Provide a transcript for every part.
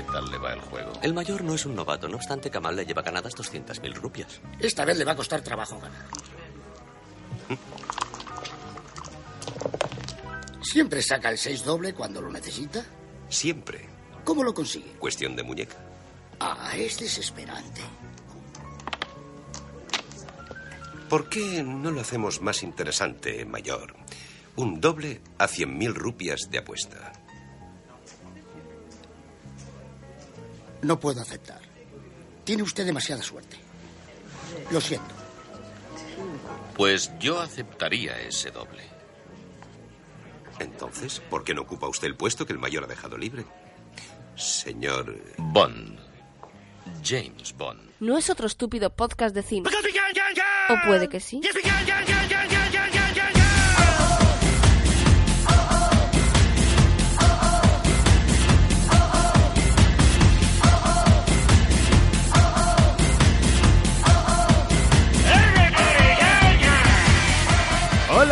qué tal le va el juego. El mayor no es un novato, no obstante, Kamal le lleva ganadas 200.000 rupias. Esta vez le va a costar trabajo ganar. ¿Siempre saca el 6 doble cuando lo necesita? Siempre. ¿Cómo lo consigue? Cuestión de muñeca. Ah, es desesperante. ¿Por qué no lo hacemos más interesante, mayor? Un doble a 100.000 rupias de apuesta. No puedo aceptar. Tiene usted demasiada suerte. Lo siento. Pues yo aceptaría ese doble. Entonces, ¿por qué no ocupa usted el puesto que el mayor ha dejado libre? Señor... Bond. James Bond. No es otro estúpido podcast de cine. O puede que sí.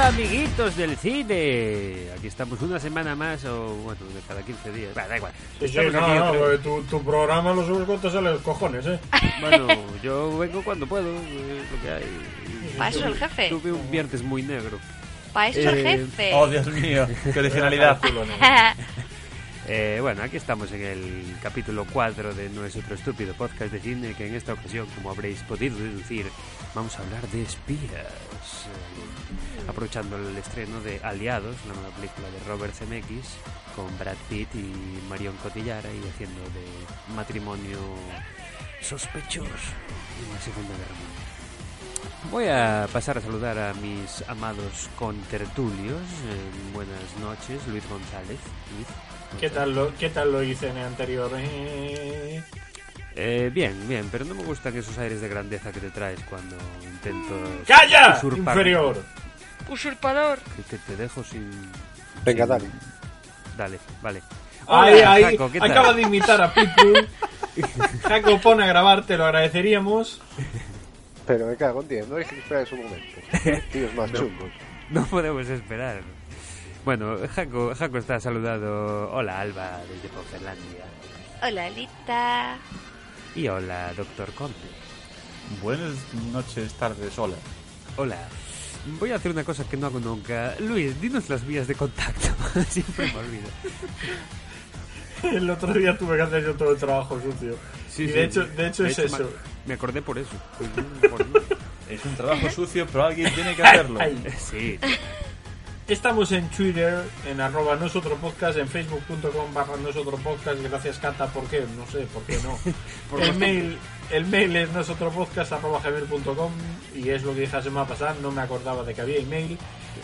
Amiguitos del cine. Aquí estamos una semana más o bueno, de cada 15 días. Bah, da igual. Sí, sí, no, no, otra- porque tu, tu programa lo subes cuando te sale los cojones, ¿eh? Bueno, yo vengo cuando puedo, es lo que hay. Pa' eso el jefe. Tuve un viernes muy negro. Para eso el Eh, jefe. Oh, Dios mío, qué originalidad. Eh, bueno, aquí estamos en el capítulo 4 de No es otro estúpido podcast de cine que en esta ocasión, como habréis podido deducir, vamos a hablar de espías. Aprovechando el estreno de Aliados, la nueva película de Robert Zemeckis, con Brad Pitt y Marion Cotillard y haciendo de matrimonio sospechoso en la Segunda Guerra Mundial. Voy a pasar a saludar a mis amados contertulios. Eh, buenas noches, Luis González. Luis. ¿Qué tal lo, qué tal lo hice en el anterior? Eh, Eh, bien, bien, pero no me gustan esos aires de grandeza que te traes cuando intento ¡Calla! usurpar- Inferior. Usurpador. Que te, te dejo sin... Venga, sin- dale. Dale, vale. Ahí, ahí. Acaba de imitar a Pitbull. Jaco, pon a grabar, te lo agradeceríamos. Pero me cago en 10, no hay que esperar un momento. Tíos más chungos. No podemos esperar. Bueno, Jaco, Jaco está saludado. Hola, Alba, desde Porcelandia. Hola, Alita. Y hola, Doctor Conte. Buenas noches, tardes, hola. Hola. Voy a hacer una cosa que no hago nunca. Luis, dinos las vías de contacto. Siempre me olvido. El otro día tuve que hacer yo todo el trabajo sucio. Sí, y sí. de hecho, de hecho es me- eso. Me acordé por eso. Pues, por- Es un trabajo sucio, pero alguien tiene que hacerlo. Ay. Sí. Estamos en Twitter, en arroba nosotros podcast, en facebook.com barra nosotros podcast. Gracias, Cata. ¿Por qué? No sé, ¿por qué no? Por el, mail, el mail es nosotropodcast arroba gmail.com y es lo que dije la semana pasada. No me acordaba de que había email.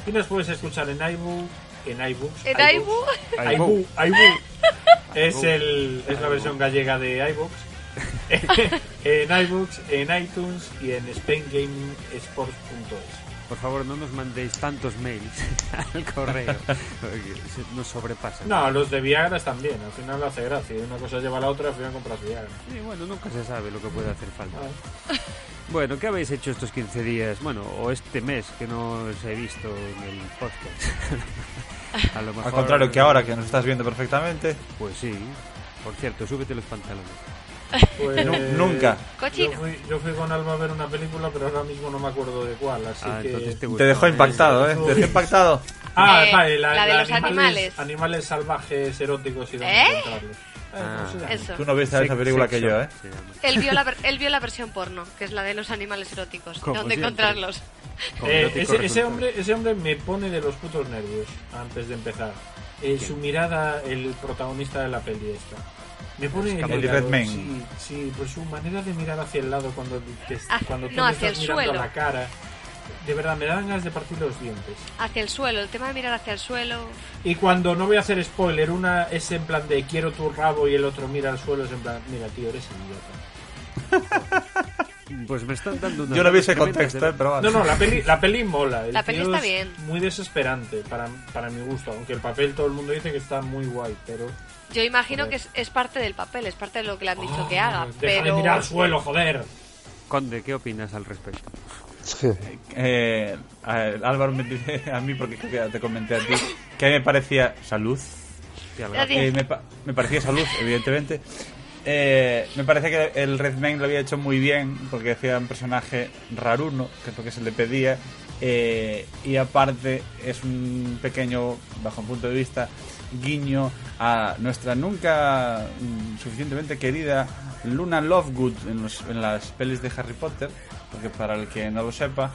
Y nos puedes escuchar en iBook, en iBooks. En iBook. iBook, iBook. Es, el, es la versión gallega de iBooks. en iBooks, en iTunes y en SpainGamingSports.es. Por favor, no nos mandéis tantos mails al correo. Nos sobrepasan. No, los de Viagra también. Al final lo hace gracia. Una cosa lleva a la otra, al final compras Viagra. Sí, bueno, nunca se sabe lo que puede hacer falta. Ah. Bueno, ¿qué habéis hecho estos 15 días? Bueno, o este mes que no os he visto en el podcast. A lo mejor, Al contrario que ahora que nos estás viendo perfectamente, Pues sí. Por cierto, súbete los pantalones. Pues, Nu- nunca. Yo fui, yo fui con Alba a ver una película, pero ahora mismo no me acuerdo de cuál. Así Ah, que. te te dejó impactado, ¿eh? Te dejó impactado. Ah, Eh, vale, la, la de la los animales. Animales salvajes eróticos y dónde ¿Eh? Eh, ¿cómo Ah. se llama? Eso. Tú no viste esa película que yo, ¿eh? Él vio, la, él vio la versión porno, que es la de los animales eróticos. Como ¿Dónde siempre. encontrarlos? Con Eh, ese, ese hombre, ese hombre me pone de los putos nervios antes de empezar. Eh, su mirada, el protagonista de la peli esta. Me pone El helado, Redmayne. Sí, sí, pues su manera de mirar hacia el lado cuando te, Ah, cuando tú no, hacia estás el mirando suelo. a la cara. De verdad, me dan ganas de partir los dientes. Hacia el suelo, el tema de mirar hacia el suelo. Y cuando no voy a hacer spoiler, una es en plan de quiero tu rabo y el otro mira al suelo, es en plan, mira tío, eres idiota. Pues me están dando una. Yo no vi ese contexto. Pero vale. No, no, la peli, la peli mola. El La peli está es bien. Muy desesperante para, para mi gusto, aunque el papel todo el mundo dice que está muy guay, pero... Yo imagino que es, es parte del papel, es parte de lo que le han dicho que haga. Oh, Deja pero de mirar al suelo, joder. Conde, ¿qué opinas al respecto? Eh, Álvaro me dice a mí, porque creo que ya te comenté a ti, que a mí me parecía salud. Eh, me, pa- me parecía esa luz, evidentemente. Eh, me parece que el Redmayne lo había hecho muy bien porque hacía un personaje raruno, que es lo que se le pedía. eh, y aparte es un pequeño, bajo un punto de vista, guiño a nuestra nunca mm, suficientemente querida Luna Lovegood en, los- las pelis de Harry Potter. Porque para el que no lo sepa,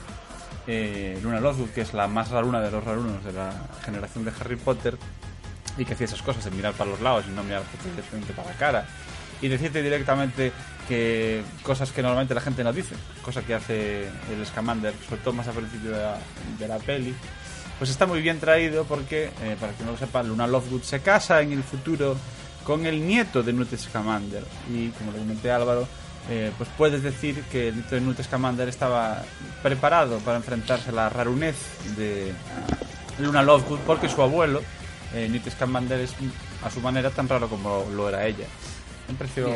eh, Luna Lovegood, que es la más raruna de los rarunos de la generación de Harry Potter, y que hacía esas cosas de mirar para los lados y no mirar directamente para la cara y decirte directamente que cosas que normalmente la gente no dice, cosa que hace el Scamander, sobre todo más al principio de la, de la peli, pues está muy bien traído porque, eh, para que no lo sepa, Luna Lovegood se casa en el futuro con el nieto de Newt Scamander y como le comenté Álvaro, eh, pues puedes decir que el nieto de Newt Scamander estaba preparado para enfrentarse a la rarunez de Luna Lovegood porque su abuelo, eh, Scamander, es a su manera tan raro como lo era ella. Me pareció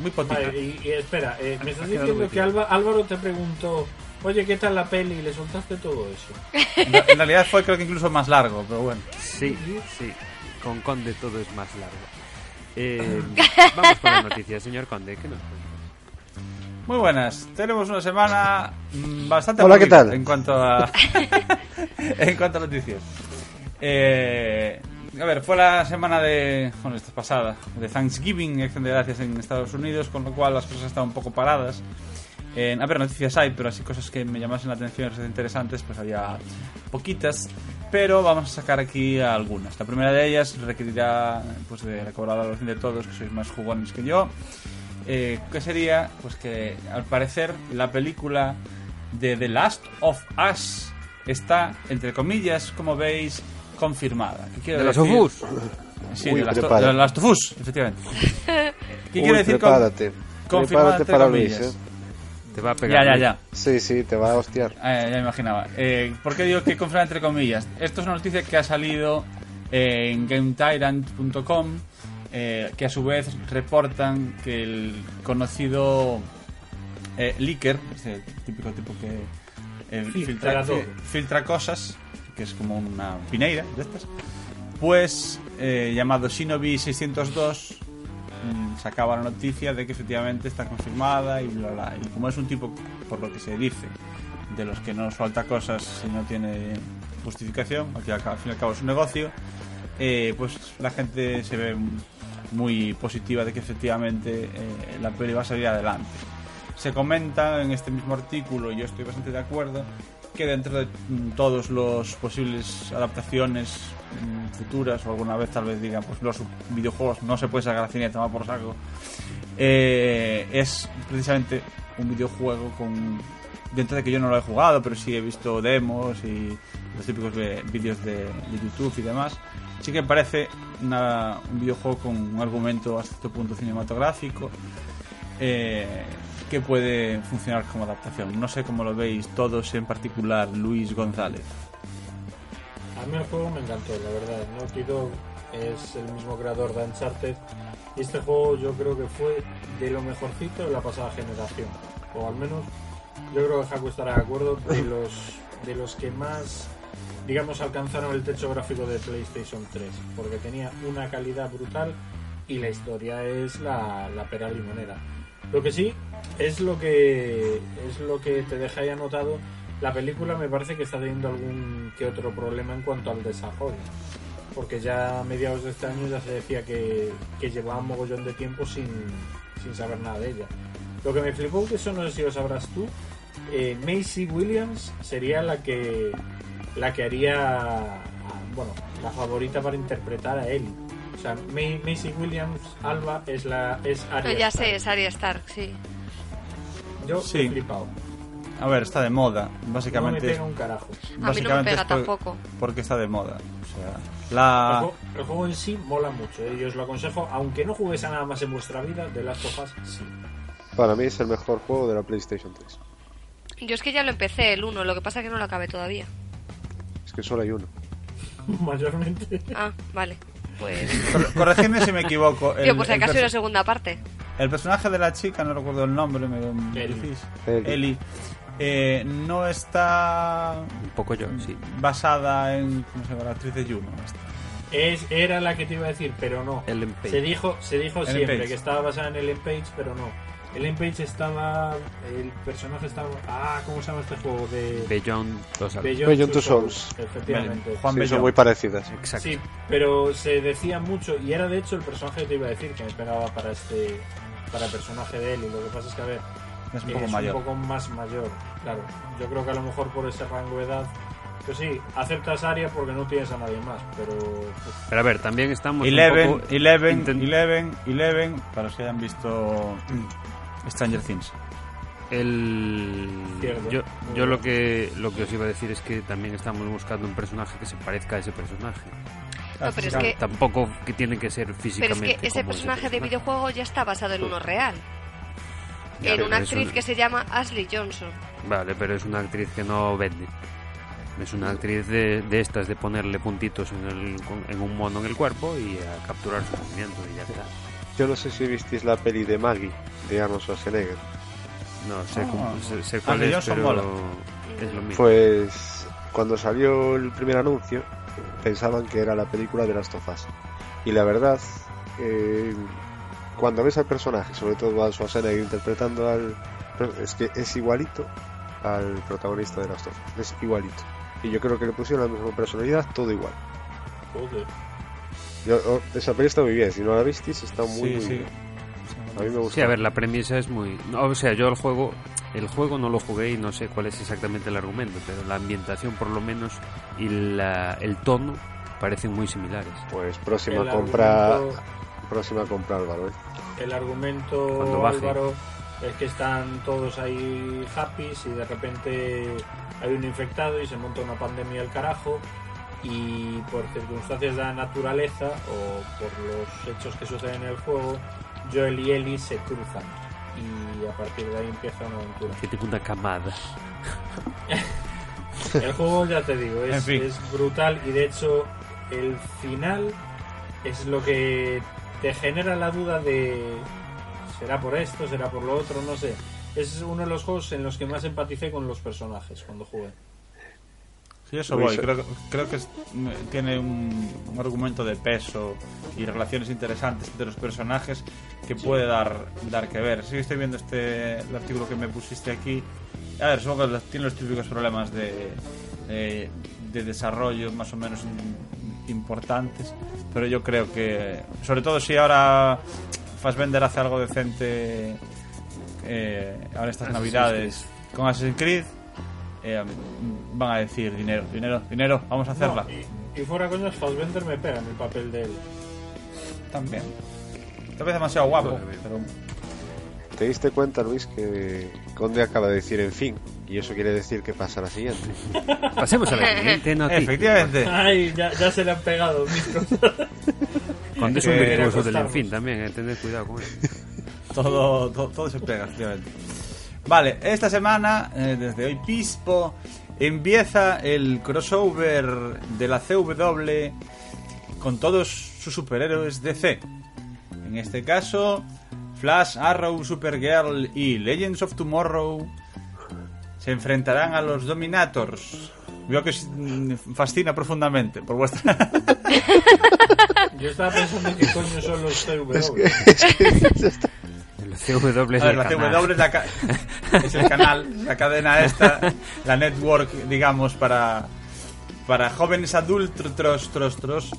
muy. Vale, y, y espera, eh, me estás diciendo que. Alba- Álvaro te preguntó, oye, ¿qué tal la peli? Y le soltaste todo eso. En en realidad fue creo que incluso más largo, pero bueno. Sí, sí. Con Conde todo es más largo. Eh, vamos con las noticias, señor Conde. ¿qué nos cuenta? Muy buenas. Tenemos una semana mm, bastante Hola, ¿qué tal? En cuanto a en cuanto a noticias. Eh, a ver, fue la semana de bueno, esta pasada de Thanksgiving, Acción de Gracias en Estados Unidos, con lo cual las cosas estaban un poco paradas. A ver, noticias hay, pero así cosas que me llamasen la atención, cosas interesantes, pues había poquitas. Pero vamos a sacar aquí algunas. La primera de ellas requerirá pues de recobrar la oración de todos, que sois más jugones que yo. Eh, que sería pues que al parecer la película de The Last of Us está, entre comillas, como veis, confirmada. ¿Qué quiero De los decir? Ofus. Sí, Uy, de, prepara. de Last of Us, efectivamente. ¿Qué Uy, quiere decir con- prepárate. confirmada Prepárate para comillas? Luis, ¿eh? Te va a pegar. Ya, ya, ya. Sí, sí, te va a hostiar. Eh, ya me imaginaba. Eh, ¿Por qué digo que confirma entre comillas? Esto es una noticia que ha salido eh, en GameTyrant.com, eh, que a su vez reportan que el conocido eh, leaker, ese típico tipo que eh, filtra cosas, que es como una pineira de estas, pues eh, llamado Shinobi 602 mm, sacaba la noticia de que efectivamente está confirmada y bla bla. Y como es un tipo, por lo que se dice, de los que no suelta cosas si no tiene justificación, al fin y al cabo es un negocio, eh, pues la gente se ve muy positiva de que efectivamente eh, la peli va a salir adelante. Se comenta en este mismo artículo, y yo estoy bastante de acuerdo, que dentro de mm, todos los posibles adaptaciones mm, futuras, o alguna vez tal vez digan, pues los videojuegos no se puede sacar a cine, toma por saco, eh, es precisamente un videojuego con dentro de que yo no lo he jugado pero sí he visto demos y los típicos de- vídeos de, de YouTube y demás sí que parece una- un videojuego con un argumento hasta cierto punto cinematográfico eh, que puede funcionar como adaptación no sé cómo lo veis todos en particular Luis González A mí el juego me encantó, la verdad. Naughty Dog es el mismo creador de Uncharted y este juego yo creo que fue de lo mejorcito de la pasada generación. O al menos yo creo que Jaco estará de acuerdo de los, de los que más, digamos, alcanzaron el techo gráfico de PlayStation 3. Porque tenía una calidad brutal y la historia es la, la pera limonera. Lo que sí es lo que es lo que te anotado. La película me parece que está teniendo algún que otro problema en cuanto al desarrollo. Porque ya a mediados de este año ya se decía que, que llevaba un mogollón de tiempo sin, sin saber nada de ella. Lo que me flipó, que eso no sé si lo sabrás tú, eh, Macy Williams sería la que la que haría bueno la favorita para interpretar a Ellie. O sea, Ma- Macy Williams Alba es la es Arya No, ya Stark. sé, es Arya Stark, sí. Yo Sí. he flipado. a ver está de moda No me básicamente es- pega un carajo. A mí no me pega por- tampoco. porque está de moda o sea El, la juego, el juego en sí mola mucho, eh, yo os lo aconsejo, aunque no juguéis a nada más en vuestra vida, de Last of Us sí. Para mí es el mejor juego de la PlayStation 3. Yo es que ya lo empecé, el 1, lo que pasa es que no lo acabé todavía. Es que solo hay uno. Mayormente. Ah, vale. Pues. Cor- Corregidme si me equivoco. Tío, pues el, acaso una segunda parte. El personaje de la chica, no recuerdo el nombre, me lo me decís. Ellie. Ellie, eh, no está Un poco yo, sí. basada en. ¿Cómo se llama? La actriz de Juno. esta. Es, era la que te iba a decir, pero no. Ellen Page. Se dijo, se dijo Ellen siempre Page. que estaba basada en Ellen Page, pero no. Ellen Page estaba. El personaje estaba. Ah, ¿cómo se llama este juego? De. Beyond Beyond, Beyond Two Souls. Efectivamente. Juan Sí, son muy parecidas. Exacto. Sí, pero se decía mucho, y era de hecho el personaje que te iba a decir que me pegaba para este. Para el personaje de él, y lo que pasa es que, a ver, Es un es poco mayor. un poco más mayor, claro. Yo creo que a lo mejor por ese rango de edad. Pues sí, aceptas Aria porque no tienes a nadie más, pero. uf, Pero a ver, también estamos un Eleven, poco Eleven, intent- Eleven, Eleven, para los que hayan visto Stranger Things. El Cierto. yo, yo lo que lo que os iba a decir es que también estamos buscando un personaje que se parezca a ese personaje. No, pero es que, Tampoco que tiene que ser pero es físicamente. que ese personaje de videojuego ya está basado en uno real. Ya, en una actriz que se llama Ashley Johnson. Vale, pero es una actriz que no vende. Es una actriz de, de estas de ponerle puntitos en, el, con- en un mono en el cuerpo y a capturar su movimiento y ya está. Yo no sé si visteis la peli de Maggie de Arnold Schwarzenegger. No sé, cómo- sé, sé cuál Ashley es, Johnson pero mola. es lo mismo. Pues cuando salió el primer anuncio pensaban que era la película de las tofas. Y la verdad, eh, cuando ves al personaje, sobre todo a Schwarzenegger interpretando al... Es que es igualito al protagonista de las tofas. Es igualito. Y yo creo que le pusieron la misma personalidad, todo igual. joder. Yo, oh, esa peli está muy bien, si no la visteis está muy, Sí, muy sí. bien. A mí me gusta. Sí, a ver, la premisa es muy... no, o sea, yo el juego, el juego no lo jugué y no sé cuál es exactamente el argumento, pero la ambientación por lo menos y la- el tono parecen muy similares. Pues próxima El compra, argumento- próxima compra Álvaro. ¿eh? El argumento, Cuando baje. Álvaro, es que están todos ahí happy y de repente hay un infectado y se monta una pandemia al carajo y por circunstancias de la naturaleza o por los hechos que suceden en el juego, Joel y Ellie se cruzan y a partir de ahí empieza una aventura. Que tipo una camada. El juego, ya te digo, es, En fin. es brutal y de hecho el final es lo que te genera la duda de será por esto, será por lo otro, no sé. Es uno de los juegos en los que más empaticé con los personajes cuando jugué. Sí, eso voy. Creo, creo que es- tiene un, un argumento de peso y relaciones interesantes entre los personajes que puede dar, dar que ver. Sí, estoy viendo este el artículo que me pusiste aquí. A ver, supongo que tiene los típicos problemas de, de, de desarrollo más o menos in- importantes, pero yo creo que, sobre todo si ahora Fassbender hace algo decente eh, ahora estas Assassin's navidades con Assassin's Creed, eh, van a decir dinero, dinero, dinero, vamos a hacerla. No, y, y fuera coño, Fassbender me pega en el papel de él. También. Tal vez demasiado guapo, pero ¿Te diste cuenta, Luis, que Conde acaba de decir en fin? Y eso quiere decir que pasa a la siguiente. Pasemos a la siguiente noticia. efectivamente. Ay, ya, ya se le han pegado. Cuando es un Eh, virtuoso del en fin también, eh, tened cuidado con él. todo, todo, todo se pega, efectivamente. Vale, esta semana, eh, desde hoy Pispo, empieza el crossover de la CW con todos sus superhéroes DC. En este caso, Flash, Arrow, Supergirl y Legends of Tomorrow se enfrentarán a los Dominators. Veo que os mm, fascina profundamente por vuestra... Yo estaba pensando en qué coño son los CW. El CW es A ver, el la canal. CW es, la es el canal, la cadena esta, la network, digamos, para, para jóvenes adultos, tros, tros, tros,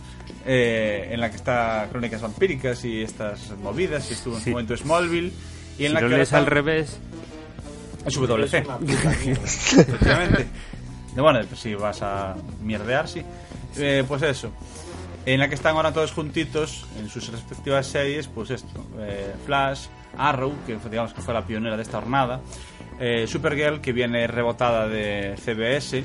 eh, en la que está Crónicas Vampíricas y estas movidas, y estuvo en Sí. su momento Smallville, y en Si la lo que lees al revés, es WC, efectivamente. Bueno, pues si vas a mierdear, sí. Eh, pues eso. En la que están ahora todos juntitos en sus respectivas series, pues esto, eh, Flash, Arrow, que digamos que fue la pionera de esta hornada, eh, Supergirl, que viene rebotada de CBS,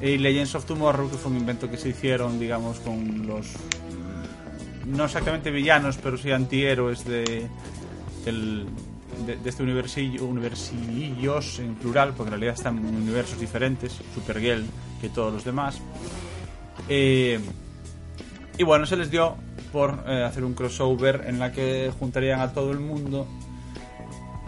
y Legends of Tomorrow, que fue un invento que se hicieron, digamos, con los no exactamente villanos, pero sí antihéroes de, de este universillo, universillos en plural, porque en realidad están en universos diferentes, Supergirl que todos los demás. Eh, y bueno, se les dio por eh, hacer un crossover en la que juntarían a todo el mundo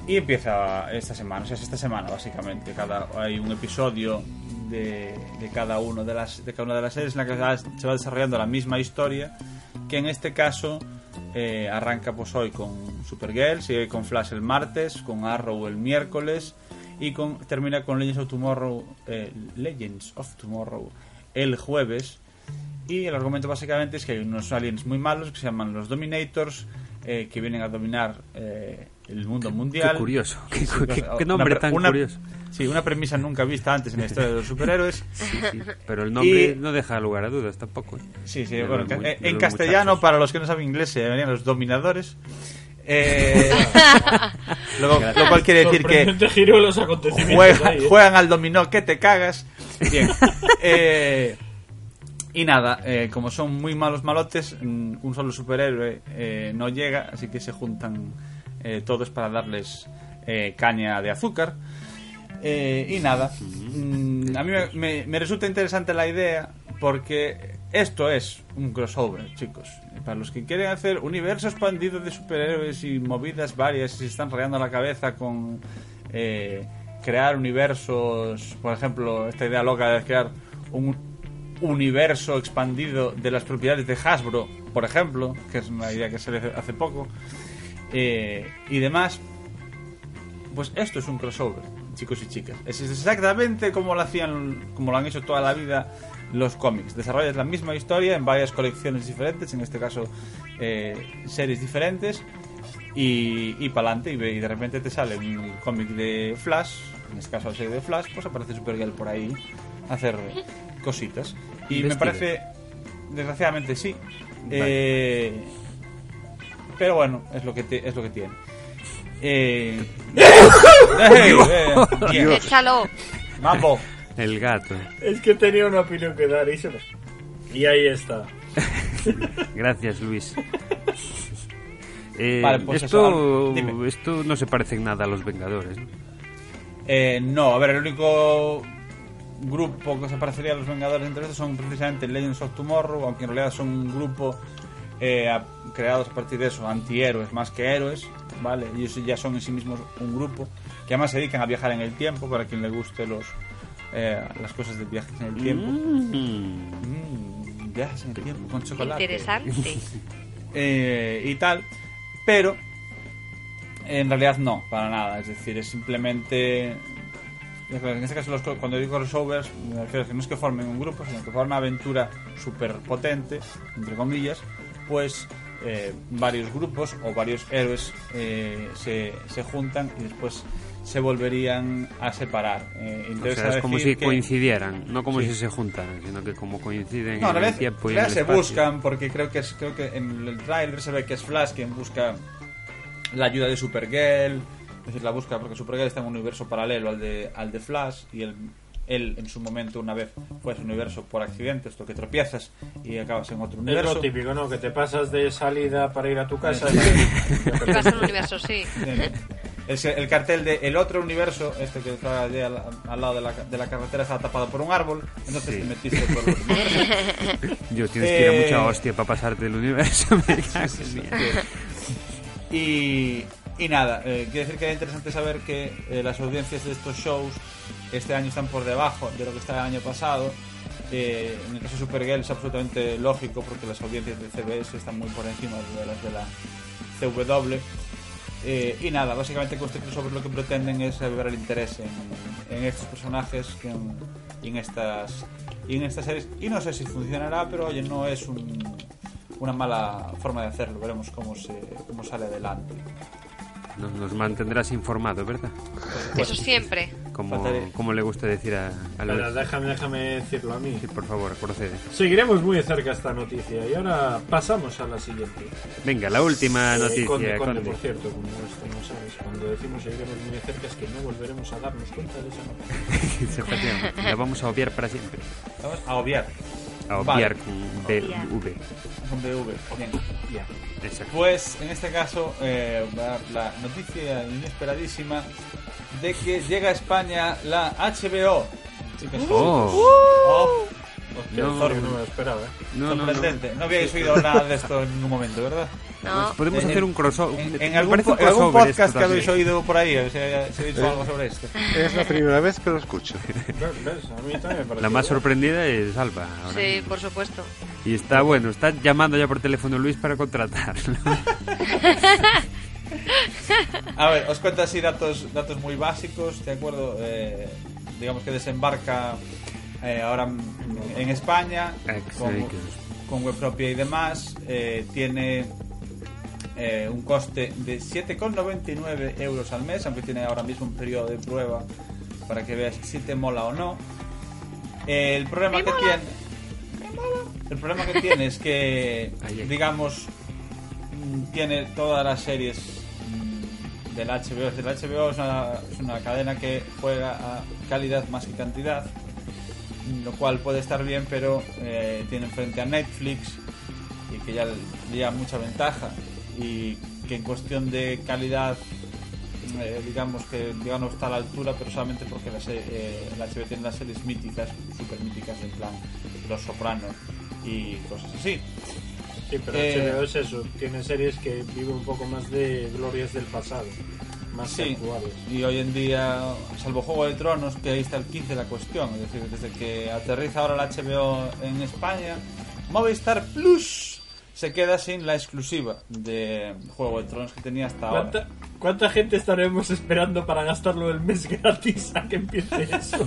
Y empieza esta semana, o sea, es esta semana básicamente. Cada, hay un episodio de, cada uno de las de cada una de las series en la que se va- se va desarrollando la misma historia, que en este caso eh, arranca pues hoy con Supergirl, sigue con Flash el martes, con Arrow el miércoles y con, termina con Legends of Tomorrow, eh, Legends of Tomorrow el jueves. Y el argumento básicamente es que hay unos aliens muy malos que se llaman los Dominators, eh, que vienen a dominar eh, el mundo mundial. Qué curioso. Qué, Sí, qué- cosa- qué una nombre pre- tan una- curioso. Sí, una premisa nunca vista antes en la historia de los superhéroes. Sí, sí, Pero el nombre Y- no deja lugar a dudas tampoco. ¿eh? Sí, sí, De bueno, en, castellano, muchachos. para los que no saben inglés, se llamarían los dominadores. Eh, lo cual quiere decir que Sorprendente giro de los acontecimientos juega- ahí, ¿eh? juegan al dominó que te cagas. Bien. Eh, y nada, eh, como son muy malos malotes, mm, un solo superhéroe eh, no llega, así que se juntan eh, todos para darles eh, caña de azúcar. Y nada, mm, a mí me, me- resulta interesante la idea porque esto es un crossover, chicos. Para los que quieren hacer universo expandido de superhéroes y movidas varias y se están rayando la cabeza con crear universos, por ejemplo, esta idea loca de crear un universo expandido de las propiedades de Hasbro, por ejemplo, que es una idea que salió hace- hace poco, eh, y demás, pues esto es un crossover, chicos y chicas. Es exactamente como lo hacían, como lo han hecho toda la vida los cómics. Desarrollas la misma historia en varias colecciones diferentes, en este caso eh, series diferentes, y, y para adelante, y, y de repente te sale un cómic de Flash, en este caso la serie de Flash, pues aparece Supergirl por ahí hacer cositas. Y me parece, desgraciadamente sí. Vale. Eh, pero bueno, es lo que, te- es lo que tiene. Eh, eh. Échalo. Mambo. El gato. Es que tenía una opinión que dar y se Y ahí está. Gracias, Luis. Eh, Vale, pues esto, eso, esto no se parece en nada a los Vengadores. ¿no? Eh, no, a ver, el único grupo que se parecería a los Vengadores entre estos son precisamente Legends of Tomorrow, aunque en realidad son un grupo eh, a- creados a partir de eso, antihéroes más que héroes, ¿vale? Ellos ya son en sí mismos un grupo que además se dedican a viajar en el tiempo, para quien le guste los eh, las cosas de viajes en el tiempo. Mm, viajes en el tiempo con chocolate. Interesante. Eh, y tal, pero en realidad no, para nada. Es decir, es simplemente. En este caso, los cuando digo crossovers, me refiero a que no es que formen un grupo, sino que formen una aventura súper potente, entre comillas, pues eh, varios grupos o varios héroes eh, se, se juntan y después se volverían a separar. Eh, O interesa sea, es como si que- coincidieran, no como Sí. si se juntaran, sino que como coinciden no, en en el tiempo y en el se espacio. buscan porque creo que es creo que en el tráiler se ve que es Flash quien busca la ayuda de Supergirl, es decir, la busca porque Supergirl está en un universo paralelo al de al de Flash y él él en su momento una vez fue a ese universo por accidente, esto que tropiezas y acabas en otro Es universo. lo típico, ¿no? Que te pasas de salida para ir a tu casa. Vas a un universo, sí. Es el cartel de el otro universo, este que está allí al, al lado de la, de la carretera, está tapado por un árbol, entonces Sí. te metiste por el otro universo. Dios, tienes que ir a Eh, mucha hostia para pasarte el universo. me cago mí. Y, y nada, eh, quiere decir que es interesante saber que eh, las audiencias de estos shows este año están por debajo de lo que estaba el año pasado. Eh, en el caso de Supergirl es absolutamente lógico porque las audiencias de CBS están muy por encima de las de la CW. Eh, y nada, básicamente con este crossover lo que pretenden es avivar el interés en, en estos personajes en- y en estas en estas series. Y no sé si funcionará, pero oye, no es un- una mala forma de hacerlo. Veremos cómo se cómo sale adelante. Nos, nos mantendrás informados, ¿verdad? Eso siempre. Como, como le gusta decir a, a. Pero déjame, déjame decirlo a mí. Sí, por favor, procede. Seguiremos muy de cerca esta noticia y ahora pasamos a la siguiente. Venga, la última Eh, noticia, Conde, Conde, Conde. por cierto, como esto no sabes, cuando decimos seguiremos muy de cerca es que no volveremos a darnos cuenta de esa noticia. La vamos a obviar para siempre. Vamos a obviar. A Vale. BV. Pues en este caso, eh, la noticia inesperadísima de que llega a España la HBO. Chicos, Oh. Oh. Hostia, No. sorry, no me lo esperaba. ¿eh? No, no, no. Sorprendente. No habíais oído nada de esto en ningún momento, ¿verdad? No. Podemos En hacer un crossover. En, algún, parece un algún podcast que habéis oído por ahí, ¿se ha, se ha dicho Eh. algo sobre esto? Es la primera vez que lo escucho. ¿Ves? A mí también me parece La más sorprendida es Alba. ahora Sí, mismo. por supuesto. Y está bueno, está llamando ya por teléfono Luis para contratar. A ver, os cuento así datos, datos muy básicos, ¿de acuerdo? Eh, digamos que desembarca eh, ahora en- en España con, web propia y demás. Eh, tiene eh, un coste de 7,99 euros al mes, aunque tiene ahora mismo un periodo de prueba para que veas si te mola o no. Eh, el problema que tiene... El problema que tiene es que, digamos, mm, tiene todas las series mm, del HBO. El HBO es una, es una cadena que juega a calidad más que cantidad, lo cual puede estar bien, pero eh, tiene frente a Netflix y que ya le lleva mucha ventaja y que en cuestión de calidad eh, digamos que ya no está a la altura pero solamente porque la, eh, la HBO tiene las series míticas super míticas en plan Los Sopranos y cosas así Sí, pero Eh, HBO es eso. Tiene series que viven un poco más de glorias del pasado. Más Sí, actuales. y hoy en día, salvo Juego de Tronos, que ahí está el 15 de la cuestión, es decir, desde que aterriza ahora la HBO en España, Movistar Plus se queda sin la exclusiva de Juego de Tronos que tenía hasta ahora. ¿Cuánta, ¿Cuánta gente estaremos esperando para gastarlo el mes gratis a que empiece eso?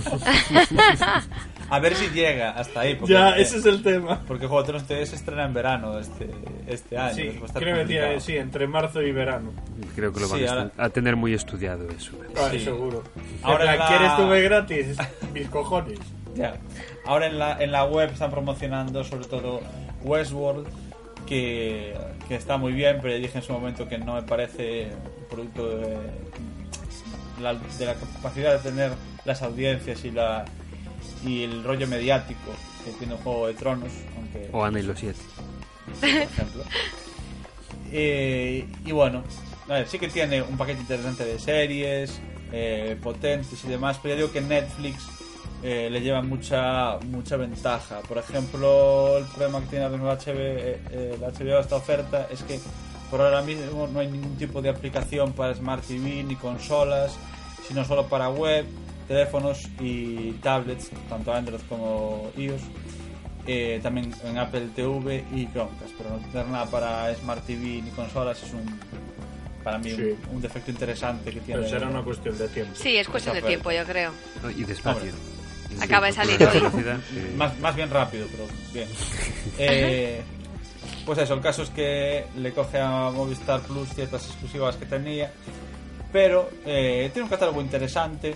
A ver si llega hasta ahí. Porque, ya, ese es el tema. Porque Juego de Tronos te- se estrena en verano este, este año. Sí, creo que tiene, sí, entre marzo y verano. Creo que lo van Sí, ahora- a tener muy estudiado eso. Ah, Sí. seguro. Ahora plan, la- ¿Quieres tu mes gratis? Mis cojones. Ya. Ahora en la, en la web están promocionando sobre todo Westworld, que, que está muy bien, pero dije en su momento que no me parece un producto de la, de la capacidad de tener las audiencias y la y el rollo mediático que tiene Juego de Tronos, aunque O Ana y los siete. por ejemplo. Eh, y bueno, a ver, sí que tiene un paquete interesante de series, eh, potentes y demás, pero ya digo que Netflix eh, le lleva mucha mucha ventaja. Por ejemplo, el problema que tiene mismo HBO, eh, eh, la HBO esta oferta es que por ahora mismo no hay ningún tipo de aplicación para Smart TV ni consolas, sino solo para web, teléfonos y tablets, tanto Android como iOS. Eh, también en Apple TV y Chromecast, pero no tener nada para Smart TV ni consolas es un para mí Sí. un, un defecto interesante que tiene. Pero será una cuestión de tiempo. Sí, es cuestión de tiempo, yo creo. No, Y despacio. Hombre. Acaba de salir hoy. eh, más, más bien rápido, pero bien. Eh, pues eso, el caso es que le coge a Movistar Plus ciertas exclusivas que tenía, pero eh, tiene un catálogo interesante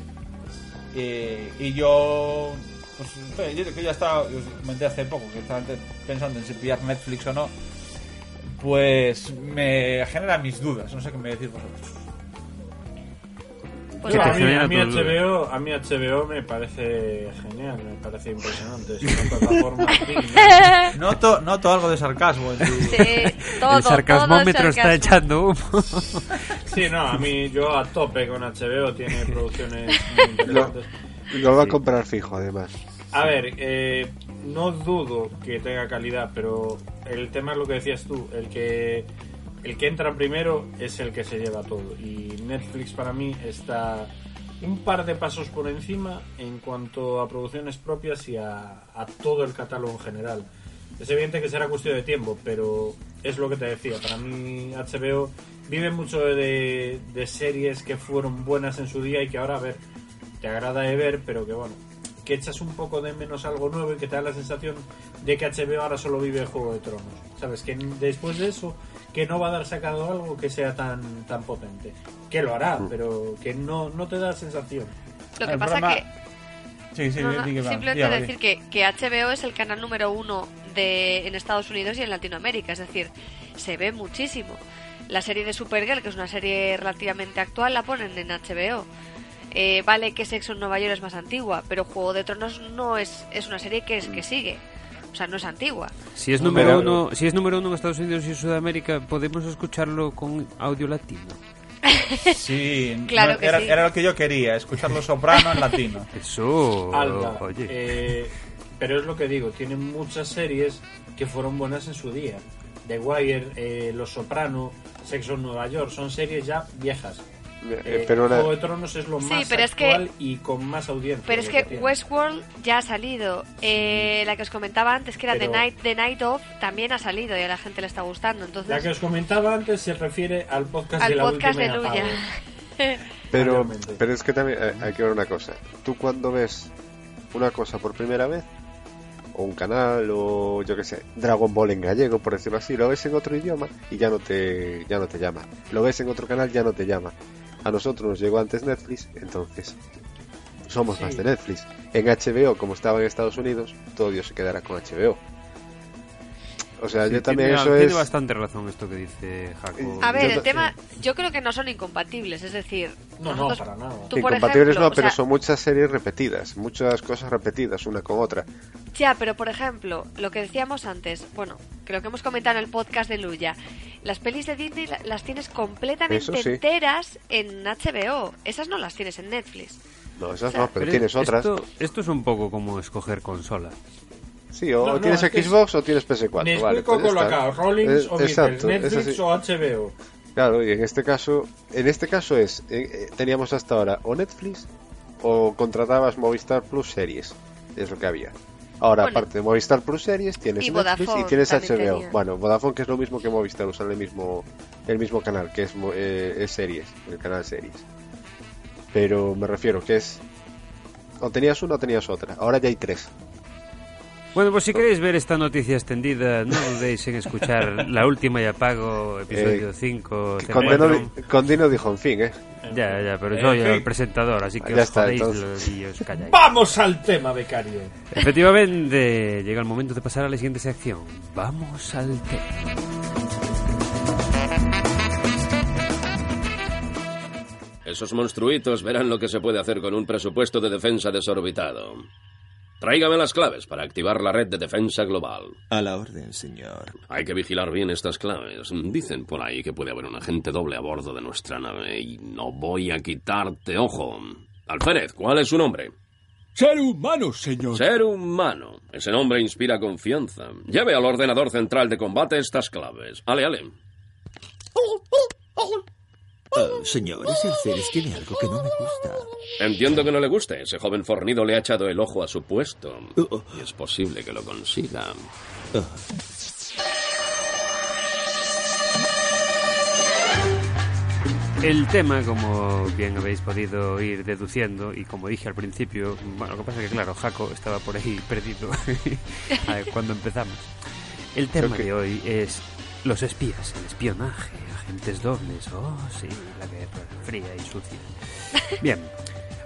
eh, y yo, pues oye, yo que ya estaba, os comenté hace poco que estaba pensando en si pillar Netflix o no, pues me genera mis dudas, no sé qué me decís vosotros. Pues No, a, mí, a HBO, a mí HBO me parece genial, me parece impresionante. Es una plataforma digna. Noto, noto algo de sarcasmo en tu... Sí, todo, el sarcasmómetro todo está sarcasmo. echando humo. Sí, no, a mí yo a tope con HBO, tiene producciones muy interesantes. Lo va a comprar fijo, además. A ver, eh, no dudo que tenga calidad, pero el tema es lo que decías tú, el que el que entra primero es el que se lleva todo y Netflix para mí está un par de pasos por encima en cuanto a producciones propias y a, todo el catálogo en general. Es evidente que será cuestión de tiempo, pero es lo que te decía. Para mí HBO vive mucho de, de series que fueron buenas en su día y que ahora, a ver, te agrada de ver, pero que bueno, que echas un poco de menos algo nuevo y que te da la sensación de que HBO ahora solo vive el Juego de Tronos. ¿Sabes? Que después de eso, que no va a dar sacado algo que sea tan, tan potente. Que lo hará, pero que no, no te da sensación. Lo que El pasa programa- que Sí, sí, No, simplemente decir que, que HBO es el canal número uno de, en Estados Unidos y en Latinoamérica, es decir, se ve muchísimo. La serie de Supergirl, que es una serie relativamente actual, la ponen en HBO. Eh, vale que Sexo en Nueva York es más antigua, pero Juego de Tronos no es, es una serie que, es, que sigue. O sea, no es antigua. Si es número uno, si es número uno en Estados Unidos y en Sudamérica, podemos escucharlo con audio latino. Sí, Claro no, que era, sí. era lo que yo quería, escuchar los soprano en latino. Eso, oye. eh, pero es lo que digo, tiene muchas series que fueron buenas en su día. The Wire, eh, Los Soprano, Sexo en Nueva York, son series ya viejas. Eh, Eh, pero la- Juego de Tronos es lo Sí, más pero es que- y con más audiencia. Pero es que. Westworld ya ha salido. Eh, la que os comentaba antes, que era Pero- The, Night, The Night Of, también ha salido y a la gente le está gustando. Entonces, La que os comentaba antes se refiere al podcast al de la podcast última de Luya. Pero, pero es que también eh, hay que ver una cosa. Tú cuando ves una cosa por primera vez, o un canal, o yo que sé, Dragon Ball en gallego, por decirlo así, lo ves en otro idioma y ya no te, ya no te llama. Lo ves en otro canal, ya no te llama. A nosotros nos llegó antes Netflix, entonces somos Sí. más de Netflix. En HBO, como estaba en Estados Unidos, todo Dios se quedará con HBO. O sea, Sí, yo también tiene, eso tiene es... bastante razón esto que dice Jaco. A ver, Yo el tema, yo creo que no son incompatibles, es decir, No, no, nosotros- para nada. tú, por Incompatibles ejemplo, no, pero o sea, son muchas series repetidas, muchas cosas repetidas una con otra. Ya, pero por ejemplo, lo que decíamos antes, bueno, lo que hemos comentado en el podcast de Luya, las pelis de Disney la- las tienes completamente sí. enteras en HBO, esas no las tienes en Netflix. No, esas O sea, no, pero, Pero tienes otras. Esto, esto es un poco como escoger consola. Sí, o, No, o no, tienes Xbox o tienes PS4. Ni vale, explico pues está. colocado, Rollins Eh, o Beatles, exacto, Netflix es así. o HBO. Claro, y en este caso, en este caso es, eh, eh, teníamos hasta ahora o Netflix o contratabas Movistar Plus series, es lo que había. Ahora, Bueno. aparte de Movistar Plus series, tienes Y Netflix y tienes HBO. tenía. Bueno, Vodafone que es lo mismo que Movistar, usan el mismo el mismo canal, que es, eh, es series, el canal series. Pero me refiero que es o tenías una o tenías otra. Ahora ya hay tres. Bueno, pues si queréis ver esta noticia extendida, no dudéis en escuchar la última y apago, episodio Eh, 5. Con Dino, di- con Dino dijo en fin, ¿eh? Ya, ya, pero En soy el fin. presentador, así que Ya os está, jodéis entonces. y os calláis. Vamos al tema, becario. Efectivamente, llega el momento de pasar a la siguiente sección. Vamos al tema. Esos monstruitos verán lo que se puede hacer con un presupuesto de defensa desorbitado. Tráigame las claves para activar la red de defensa global. A la orden, señor. Hay que vigilar bien estas claves. Dicen por ahí que puede haber un agente doble a bordo de nuestra nave y no voy a quitarte ojo. Alférez, ¿cuál es su nombre? Ser humano, señor. Ser humano. Ese nombre inspira confianza. Lleve al ordenador central de combate estas claves. Ale, ale. Ah, señor, ese alférez tiene algo que no me gusta. Entiendo que no le guste. Ese joven fornido le ha echado el ojo a su puesto. Oh. Y es posible que lo consiga. El tema, como bien habéis podido ir deduciendo, y como dije al principio, bueno, lo que pasa es que, claro, Jaco estaba por ahí perdido cuando empezamos. El tema de hoy es los espías, el espionaje, agentes dobles, oh, sí, la guerra fría y sucia. Bien,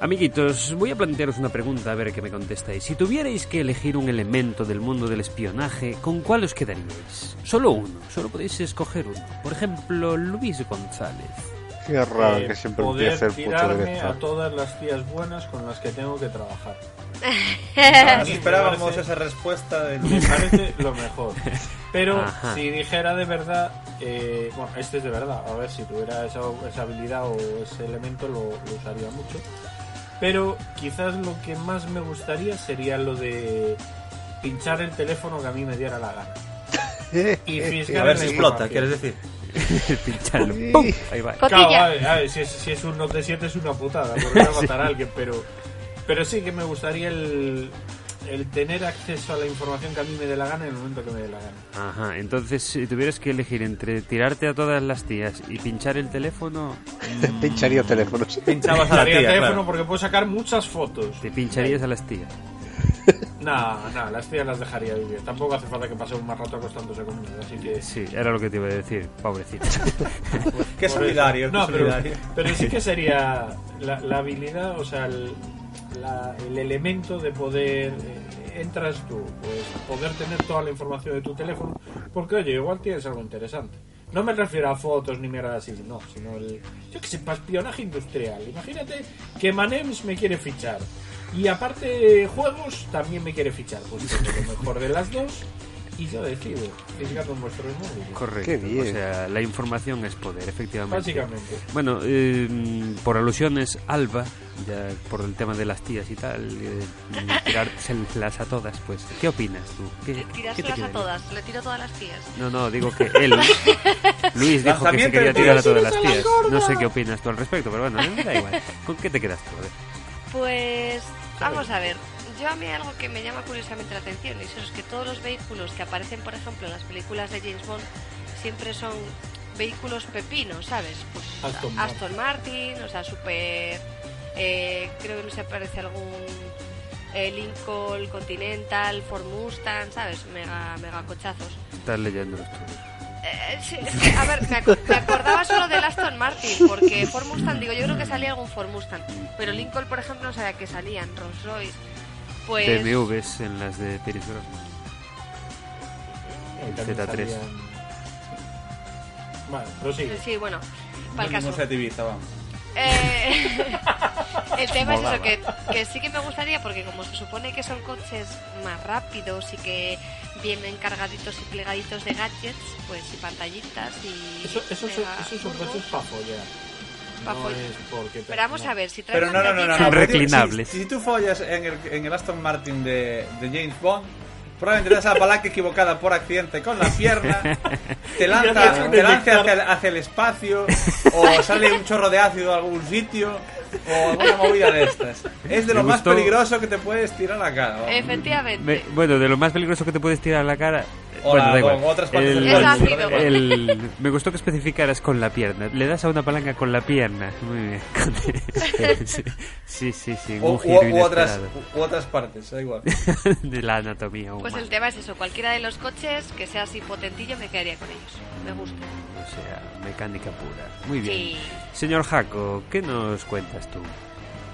amiguitos, voy a plantearos una pregunta a ver qué me contestáis. Si tuvierais que elegir un elemento del mundo del espionaje, ¿con cuál os quedaríais? Solo uno, solo podéis escoger uno. Por ejemplo, Luis González. Qué raro Eh, que siempre poder empiece el puto tirarme a todas las tías buenas con las que tengo que trabajar. Ah, me esperábamos parece- esa respuesta del... Me parece lo mejor. Pero Ajá. si dijera de verdad, eh, bueno, este es de verdad, a ver si tuviera esa, esa habilidad o ese elemento lo, lo usaría mucho. Pero quizás lo que más me gustaría sería lo de pinchar el teléfono que a mí me diera la gana. Y A ver si explota, quieres decir. Pincharlo. ¡Pum! Ahí va. Claro, Cotilla. a ver, a ver, si, es, si es un Note 7 es una putada, porque voy a matar a alguien, pero, pero sí que me gustaría el, el tener acceso a la información que a mí me dé la gana en el momento que me dé la gana. Ajá, entonces si tuvieras que elegir entre tirarte a todas las tías y pinchar el teléfono, Pincharía teléfonos. Pinchabas a la tía, teléfono claro. porque puedo sacar muchas fotos. te pincharías a las tías. No, no, las tías las dejaría vivir. Tampoco hace falta que pase un más rato acostándose conmigo, así que... Sí, era lo que te iba a decir, pobrecito. Qué solidario, qué No, pero, pero sí que sería la, la habilidad, o sea, el, la- el elemento de poder. eh, entras tú, pues poder tener toda la información de tu teléfono, porque oye, igual tienes algo interesante. No me refiero a fotos ni mierda así, no, sino el. Yo que sé, para espionaje industrial. Imagínate que Manems me quiere fichar. Y aparte, juegos también me quiere fichar. Pues lo mejor de las dos. Y yo decido, fijando en vuestros móviles. Correcto. Qué bien. O sea, la información es poder, efectivamente. Básicamente. Bueno, eh, por alusiones, Alba, ya por el tema de las tías y tal, eh, tirárselas a todas, pues, ¿qué opinas tú? ¿Qué, qué te Tirárselas queda a todas, le tiro a todas las tías. No, no, digo que él, Luis, dijo que se quería tirar a todas las tías. No sé qué opinas tú al respecto, pero bueno, eh, da igual. ¿Con qué te quedas tú? A ver. Pues vamos a ver. Yo a mí algo que me llama curiosamente la atención y eso es que todos los vehículos que aparecen, por ejemplo, en las películas de James Bond siempre son vehículos pepinos, ¿sabes? Pues Aston Aston, Martin, o sea, super... eh, creo que no se aparece algún eh, Lincoln Continental, Ford Mustang, ¿sabes? Mega, mega cochazos. Estás leyendo los. Eh, sí, es que, a ver, me, aco- me acordaba solo del Aston Martin, porque Ford Mustang, digo, yo creo que salía algún Ford Mustang, pero Lincoln, por ejemplo, no sabía que salían, Rolls Royce, pues... BMWs en las de Pierce Brosnan. Eh, también Z3. salían- Vale, prosigue. Sí, bueno, para el No sé, Ibiza, vamos. Eh, el tema es eso, que, que sí que me gustaría, porque como se supone que son coches más rápidos y que vienen cargaditos y plegaditos de gadgets, pues y pantallitas y... Eso, eso, mega eso son turbos. coches para follar. No es porque... Pero vamos a ver, si traes Pero no, no, no, no. no. Reclinables. Si, si tú follas en el, en el Aston Martin de, de James Bond, probablemente te das a la palanca equivocada por accidente con la pierna, te lanza, te te lanza hacia, el- hacia el espacio, o sale un chorro de ácido a algún sitio, o alguna movida de estas. Es de lo más gustó- peligroso que te puedes tirar a la cara. vamos. Efectivamente. Me- bueno, de lo más peligroso que te puedes tirar a la cara. O bueno, la- da igual. otras partes El- del cuerpo, el- me gustó que especificaras con la pierna. Le das a una palanca con la pierna. Muy bien. sí, sí, sí. sí, O- un u, giro u otras, u otras partes, da igual. de la anatomía humana. Pues el tema es eso, cualquiera de los coches que sea así potentillo me quedaría con ellos. Me gusta. O sea, mecánica pura. Muy bien. Sí. Señor Jaco, ¿qué nos cuentas tú?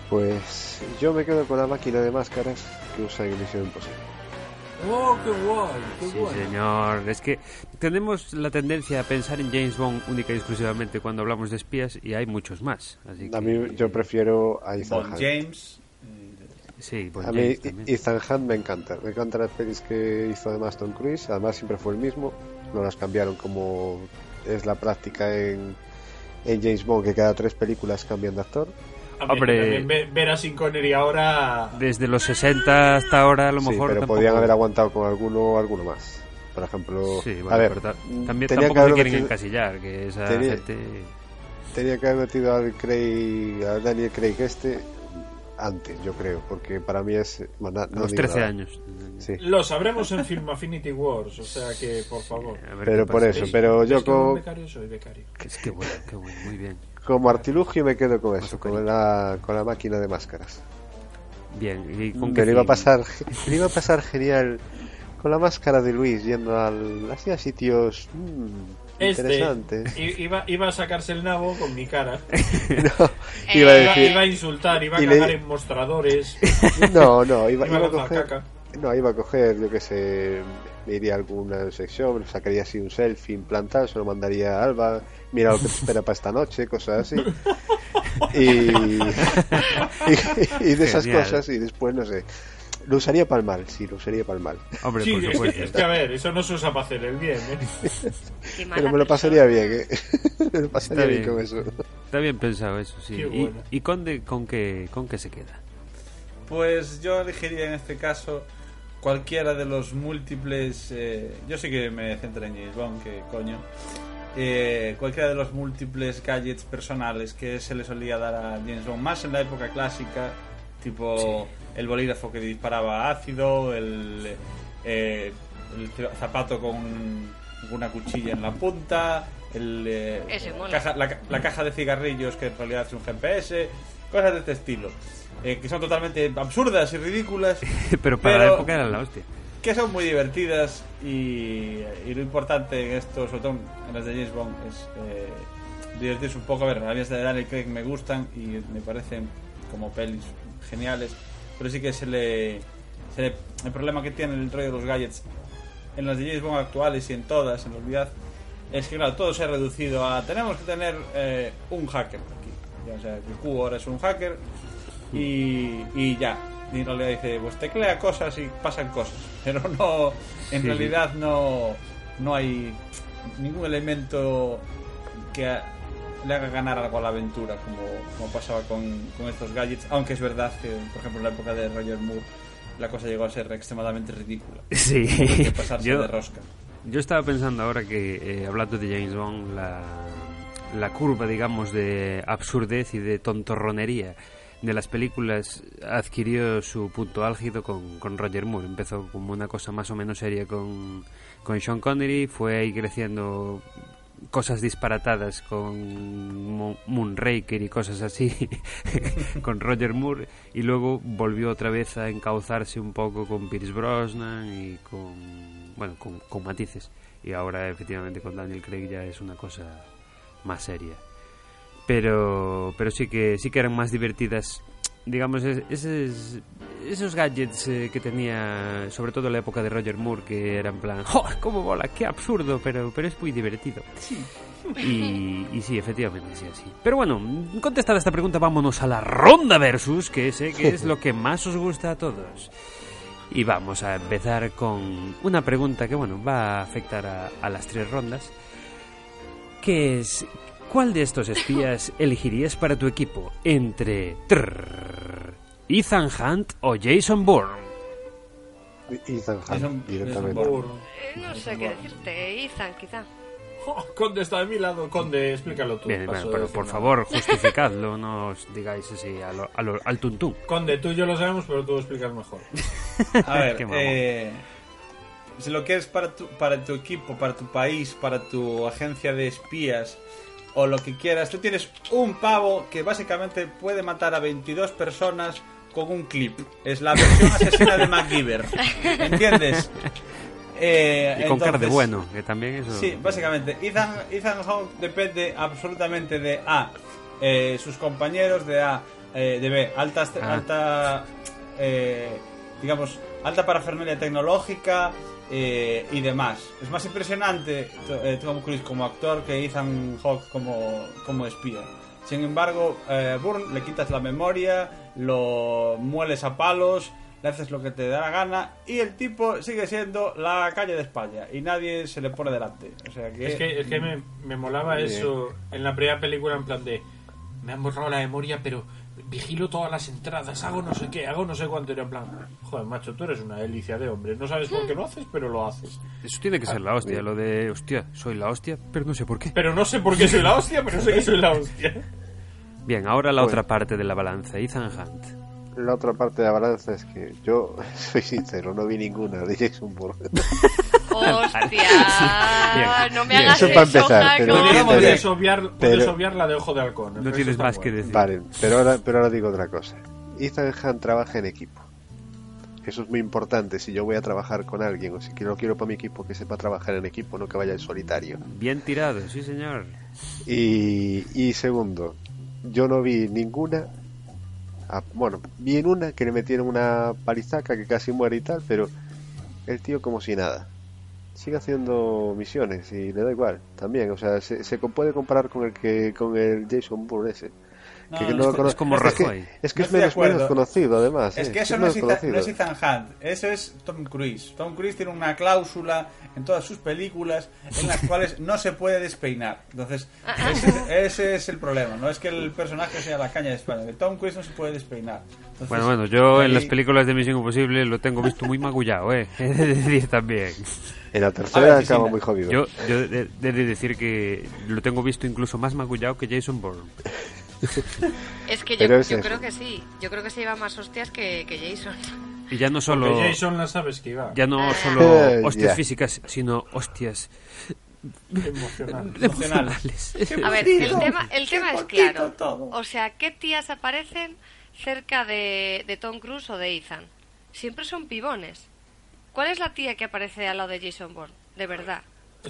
Pues yo me quedo con la máquina de máscaras que usa Misión Imposible. ¡Oh, qué guay! ¡Qué Sí, guay! señor. Es que tenemos la tendencia a pensar en James Bond única y exclusivamente cuando hablamos de espías y hay muchos más. Así que, A mí yo prefiero a Ethan Bond Hunt. James. Sí, Bond A mí James. Ethan Hunt me encanta. Me encantan las pelis que hizo además Tom Cruise. Además siempre fue el mismo. No las cambiaron como es la práctica en, en James Bond, que cada tres películas cambian de actor. Hombre. ver, ver a Sin Connery ahora... Desde los 60 hasta ahora a lo Sí, mejor pero tampoco... podían haber aguantado con alguno o alguno más. Por ejemplo, Sí, bueno, a ver, pero ta- también tenía que tampoco haber se quieren metido- encasillar, que esa tenía- gente... Tenía que haber metido al Craig, a Daniel Craig este antes, yo creo, porque para mí es... no los digo 13 nada. años. Sí. Lo sabremos en Film Affinity Wars, o sea que, por favor. Pero por pasa. eso, pero ¿Ves yo que como, becario soy becario. Es que bueno, qué bueno, muy bien. Como artilugio me quedo con eso, con la, con la máquina de máscaras. Bien, ¿y con qué le iba a pasar, iba a pasar genial con la máscara de Luis yendo al, así a sitios mm, Este interesantes. iba, iba a sacarse el nabo con mi cara. No, iba a Eh, Iba, decir, iba a insultar, iba a le- cagar en mostradores. no, no, iba, Iba a iba a lanzar coger, caca. no, iba a coger, yo que sé, me iría a alguna sección, sacaría así un selfie implantado, se lo mandaría a Alba, mira lo que te espera para esta noche, cosas así. Y, y, y de esas Genial. cosas, y después, no sé, lo usaría para el mal, sí, lo usaría para el mal. Hombre, Sí, por supuesto. es que, a ver, eso no se usa para hacer el bien, ¿eh? Pero me lo persona. pasaría bien, ¿eh? me lo pasaría Está bien, bien. con eso. Está bien pensado eso, sí. Qué ¿Y, bueno. y con, de- con, qué, con qué se queda? Pues yo elegiría en este caso cualquiera de los múltiples. eh, yo sí que me centré en James Bond, que coño. Eh, cualquiera de los múltiples gadgets personales que se le solía dar a James Bond, más en la época clásica, tipo el bolígrafo que disparaba ácido, el, eh, el zapato con una cuchilla en la punta, el, eh, caja- la, ca- la caja de cigarrillos que en realidad es un GPS, cosas de este estilo. eh, que son totalmente absurdas y ridículas, Pero para Pero- la época era la hostia. Que son muy divertidas y, y lo importante en esto, sobre en las de James Bond, es eh, divertirse un poco. A ver, las de Daniel Craig me gustan y me parecen como pelis geniales, pero sí que se le, se le- el problema que tiene el rollo de los gadgets en las de James Bond actuales y en todas, en realidad, es que claro, todo se ha reducido a tenemos que tener eh, un hacker aquí. O sea, que Q ahora es un hacker y ya. Y en realidad dice, pues teclea cosas y pasan cosas. Pero no, en Sí, realidad no, no hay ningún elemento que le haga ganar algo a la aventura, como, como pasaba con, con estos gadgets. Aunque es verdad que, por ejemplo, en la época de Roger Moore, la cosa llegó a ser extremadamente ridícula. Sí, que pasarse yo, de rosca. yo estaba pensando ahora que, eh, hablando de James Bond, la, la curva, digamos, de absurdez y de tontorronería de las películas adquirió su punto álgido con, con Roger Moore. Empezó como una cosa más o menos seria con, con Sean Connery, fue ahí creciendo cosas disparatadas con Mo- Moonraker y cosas así con Roger Moore y luego volvió otra vez a encauzarse un poco con Pierce Brosnan y con bueno con, con matices y ahora efectivamente con Daniel Craig ya es una cosa más seria pero pero sí que sí que eran más divertidas digamos es- esos esos gadgets eh, que tenía sobre todo en la época de Roger Moore que eran en plan ¡Oh, cómo bola! ¡Qué absurdo! Pero, pero es muy divertido. Y, y sí, efectivamente, sí, así. Pero bueno, contestada esta pregunta, vámonos a la ronda versus, que sé que es lo que más os gusta a todos. Y vamos a empezar con una pregunta que, bueno, va a afectar a, a las tres rondas. Que es, ¿cuál de estos espías elegirías para tu equipo? Entre trrr, Ethan Hunt o Jason Bourne. Ethan Hunt, Jason- directamente. Jason Eh, no sé qué decirte, Ethan, quizá. Oh, Conde está de mi lado. Conde, explícalo tú. Bien, bueno, pero por favor, justificadlo, no os digáis así a lo- a lo- al tuntún. Conde, tú y yo lo sabemos, pero tú lo explicas mejor. A ver, eh, si lo quieres para tu, para tu equipo, para tu país, para tu agencia de espías o lo que quieras, tú tienes un pavo que básicamente puede matar a 22 personas con un clip. Es la versión asesina de MacGyver. ¿Entiendes? Eh, Y con de entonces- bueno, que también eso... Sí, básicamente. Ethan, Ethan Hawke depende absolutamente de A. eh, sus compañeros, de A. eh, de B. Alta, Ah. alta eh, digamos, alta parafernalia tecnológica eh, y demás. Es más impresionante eh, Tom Cruise como actor que Ethan Hawke como, como espía. Sin embargo, eh, Bourne le quitas la memoria, lo mueles a palos, le haces lo que te da la gana y el tipo sigue siendo la calle de España y nadie se le pone delante. O sea que... Es que, es que me, me molaba Bien. eso en la primera película, en plan de. Me han borrado la memoria, pero vigilo todas las entradas, hago no sé qué, hago no sé cuánto. Era en plan, joder, macho, tú eres una delicia de hombre. No sabes por qué lo haces, pero lo haces. Eso tiene que ser la hostia, lo de, hostia, soy la hostia, pero no sé por qué. Pero no sé por qué soy la hostia, pero sé que soy la hostia. Bien, ahora la Bueno. otra parte de la balanza, Ethan Hunt. La otra parte de la balanza es que yo, soy sincero, no vi ninguna de Jason Bourne. Hostia, no me bien. hagas Eso para empezar, pero- obviar la de ojo de halcón. No eso tienes más que decir. Vale, pero ahora, pero ahora digo otra cosa. Ethan Hunt trabaja en equipo. Eso es muy importante. Si yo voy a trabajar con alguien o si quiero, quiero para mi equipo que sepa trabajar en equipo, no que vaya en solitario. Bien tirado, sí señor. Y, y segundo, yo no vi ninguna. Ah, bueno, vi en una que le metieron una palizaca que casi muere y tal, pero el tío como si nada. Sigue haciendo misiones y le da igual también. O sea, se, se puede comparar con el que con el Jason Bourne ese. No, que no, no lo es- es como es que-. Es que No es de menos, conocido, además. Es eh, que eso es no es, no es. Ethan Hunt, eso es Tom Cruise. Tom Cruise tiene una cláusula en todas sus películas en las cuales no se puede despeinar. Entonces, ese, ese es el problema. No es que el personaje sea la caña de España, que Tom Cruise no se puede despeinar. Entonces, Bueno, bueno, yo en las películas de Misión Imposible lo tengo visto muy magullado, eh. He de decir también. En la tercera ver, acaba muy jodido. Yo, yo he he de decir que lo tengo visto incluso más magullado que Jason Bourne. Es que yo, es yo creo que sí. Yo creo que se lleva más hostias que, que Jason. Y ya no solo, Porque Jason la sabes que iba. ya no Ah. solo hostias ya. físicas, sino hostias Emocional. emocionales. A ver, el tema, el tema es claro. O sea, ¿qué tías aparecen cerca de, de Tom Cruise o de Ethan? Siempre son pibones. ¿Cuál es la tía que aparece al lado de Jason Bourne? De verdad.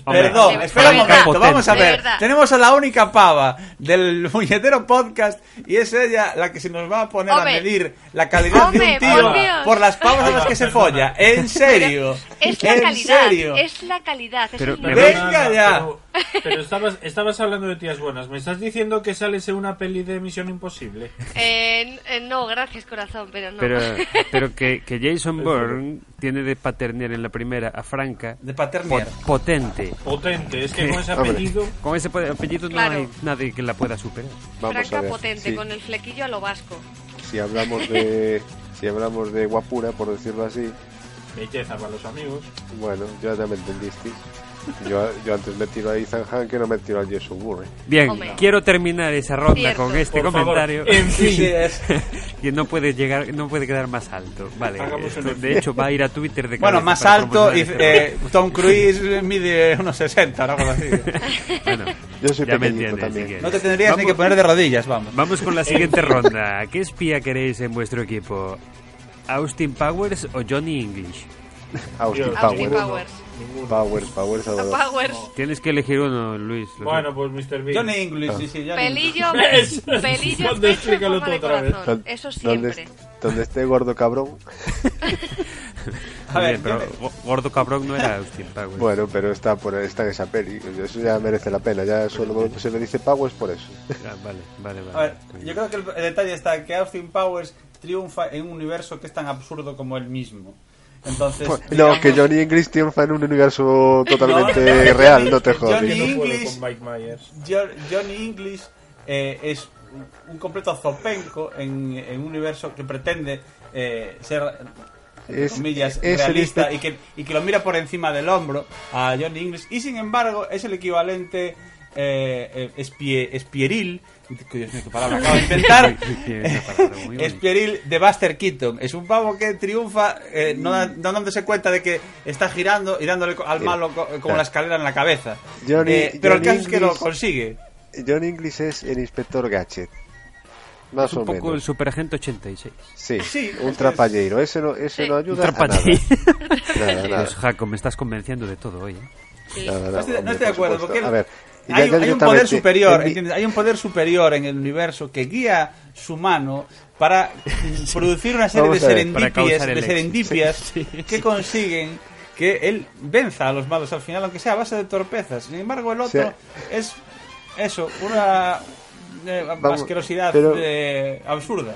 Hombre, Perdón, de- espera un momento, vamos a ver. Tenemos a la única pava del muñetero podcast y es ella la que se nos va a poner Hombre. a medir la calidad Hombre, de un tío por por las pavas a las que se folla. En serio. Es la en calidad, serio. es la calidad. es Pero- pero-. Venga ya. Pero Pero estabas, estabas hablando de tías buenas. ¿Me estás diciendo que sales en una peli de Misión Imposible? Eh, eh, no, gracias corazón, pero no. Pero, pero que, que Jason Bourne tiene de paternier en la primera a Franca. De paternier. po- potente. Potente, es que con ese Hombre. apellido... Con ese apellido Claro. no hay nadie que la pueda superar. Vamos Franca a ver. potente, sí, con el flequillo a lo vasco. Si hablamos de si hablamos de guapura, por decirlo así, Belleza para los amigos. bueno, ya ya me entendisteis. Yo, yo antes me tiro a Ethan Hunt que no me tiro a Jason Bourne. Bien, Hombre. quiero terminar esa ronda Cierto. con este Por favor, comentario. en fin. Sí, es- que no puede llegar, no puede quedar más alto. Vale, esto, de hecho va a ir a Twitter de Bueno, más alto y eh, Tom Cruise mide unos 60 o algo así. programa. Bueno, Yo soy ya me pequeñito entiendes, también. si quieres. No te tendrías ni que poner de rodillas, vamos. Vamos con la siguiente ronda. ¿Qué espía queréis en vuestro equipo? ¿Austin Powers o Johnny English? Austin Powers. Powers. Ninguno. Powers, Powers, A Salvador. Powers. Tienes que elegir uno, Luis. Bueno, pues Mr. Bean. Johnny English, sí, sí, Johnny Pelillo, pelillo ¿Dónde? Explícalo tú otra vez. Eso siempre. donde esté gordo cabrón. A ver, Bien, pero yo Gordo Cabrón no era Austin Powers. Bueno, pero está por está en esa peli. Eso ya merece la pena. Ya solo se le dice Powers por eso. Ah, vale, vale, vale. A ver, yo creo que el, el detalle está que Austin Powers triunfa en un universo que es tan absurdo como él mismo. Entonces, No, digamos- que Johnny English triunfa en un universo totalmente No, no, real, no te jodas. No English- Johnny English eh, es un completo zopenco en, en un universo que pretende eh, ser Es- comillas es realista inspe- y que, y que lo mira por encima del hombro a Johnny English y sin embargo es el equivalente eh, eh, espie- espieril Dios mío, qué palabra acabo de inventar bonita. Espieril de Buster Keaton. Es un pavo que triunfa eh, no, no dándose cuenta de que está girando y dándole al malo co- como la escalera en la cabeza. Johnny- Eh, pero el Johnny caso es que lo English- consigue. Johnny English es el inspector Gadget. Más Es un o poco el menos. Superagente 86. Sí, Sí, un es- trapallero. Ese no, ese Sí. no Un ayuda a nada. Pues me estás convenciendo de todo hoy. ¿eh? Sí. Nada, No hombre, estoy de acuerdo, porque A ver, hay, ya hay un poder superior, en mi- ¿entiendes? Hay un poder superior en el universo que guía su mano para producir una serie de serendipias, de serendipias Sí, sí, que consiguen que él venza a los malos al final, aunque sea a base de torpezas. Sin embargo, el otro es eso, una eh, Vamos, asquerosidad pero- eh, absurda.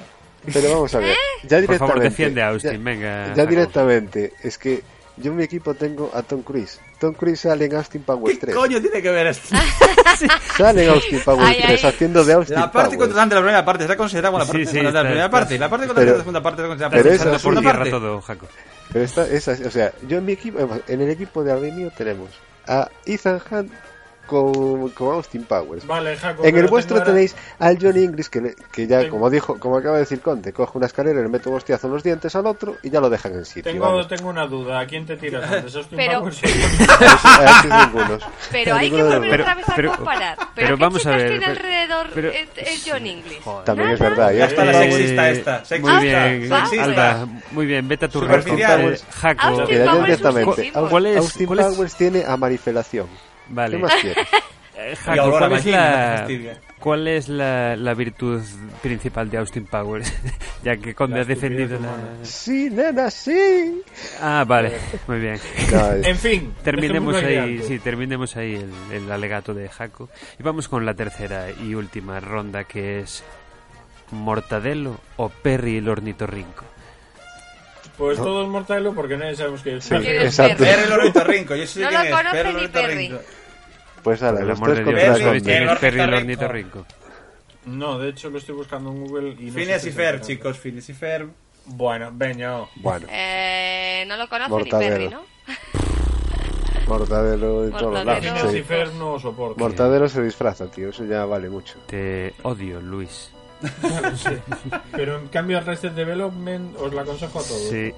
Pero vamos a ver. Ya Por favor, directamente. defiende a Austin, ya- venga, Ya Jacob. directamente. Es que yo en mi equipo tengo a Tom Cruise. Tom Cruise sale en Austin Powers ¿Qué 3. coño tiene que ver esto? Sale en Austin Powers Ay, 3 ay. haciendo de Austin La parte contratante de la primera parte está considerada como la parte Sí, sí, contratante de la primera parte. y La parte contratante de la segunda parte está considerada pero parte esa- la por segunda tierra parte. todo, Jaco. Pero esta, esa, o sea, yo en mi equipo, en el equipo de mío tenemos a Ethan Hunt con, con Austin Powers. Vale, Jaco. En el vuestro ahora- tenéis al Johnny English que, le- que ya, Tengo- como dijo, como acaba de decir Conte, coge una escalera, le mete un hostiazo en los dientes al otro y ya lo dejan en sitio. Tengo, vamos. tengo una duda. ¿A quién te tiras antes? ¿Austin Pero- Powers? Ningunos. Pero hay que volver otra vez a comparar. Pero, pero ¿qué vamos a ver, tiene pero- alrededor pero- eh, eh, John English? Joder. También es Nada. verdad. Y Ya está la sexista esta. Sexista. Muy bien, sexista. Alba, muy bien, vete a tu. Eh, Jaco, Austin Powers. ¿cuál es? Austin es- Powers tiene a marifelación. Vale. ¿Qué más quieres? Eh, Y Jaco, Aurora ¿cuál es la, cuál es la, la virtud principal de Austin Powers? ya que Conde La ha defendido la... Sí, nena, sí. Ah, vale, muy bien. En fin. Terminemos ahí, sí, terminemos ahí el, el alegato de Jaco. Y vamos con la tercera y última ronda que es Mortadelo o Perry el ornitorrinco. Pues todo es mortadelo porque nadie sabemos qué es. Sí, ¿Quién es exacto. Perry? Ornitorrinco. Yo sé No quién lo es. conoce Perry Perry. ornitorrinco. Pues ahora, Por el los amor tres de Dios, contra Perry, ¿no sabéis quién el es Perry ornitorrinco. ornitorrinco? No, de hecho lo estoy buscando en Google y no sé y si Fer, chicos. Phineas y Fer. Bueno, veño. Bueno, Eh, no lo conoce Mortadelo. ni Perry, ¿no? Mortadelo en todos los lados. Sí. y Fer no soporto. Mortadelo se disfraza, tío. Eso ya vale mucho. Te odio, Luis. Pero en cambio Arrested Development os la aconsejo a todos. Sí.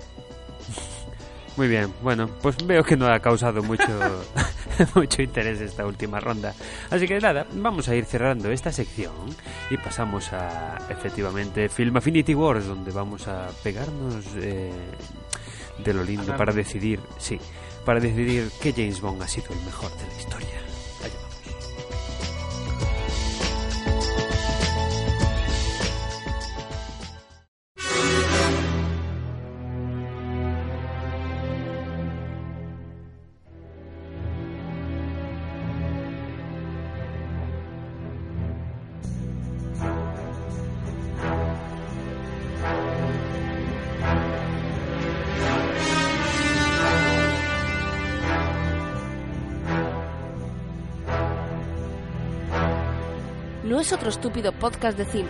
Muy bien, bueno, pues veo que no ha causado mucho, mucho interés esta última ronda. Así que nada, vamos a ir cerrando esta sección y pasamos a, efectivamente, Film Affinity Wars, donde vamos a pegarnos eh, de lo lindo para decidir, sí, para decidir qué James Bond ha sido el mejor de la historia. Estúpido podcast de cine.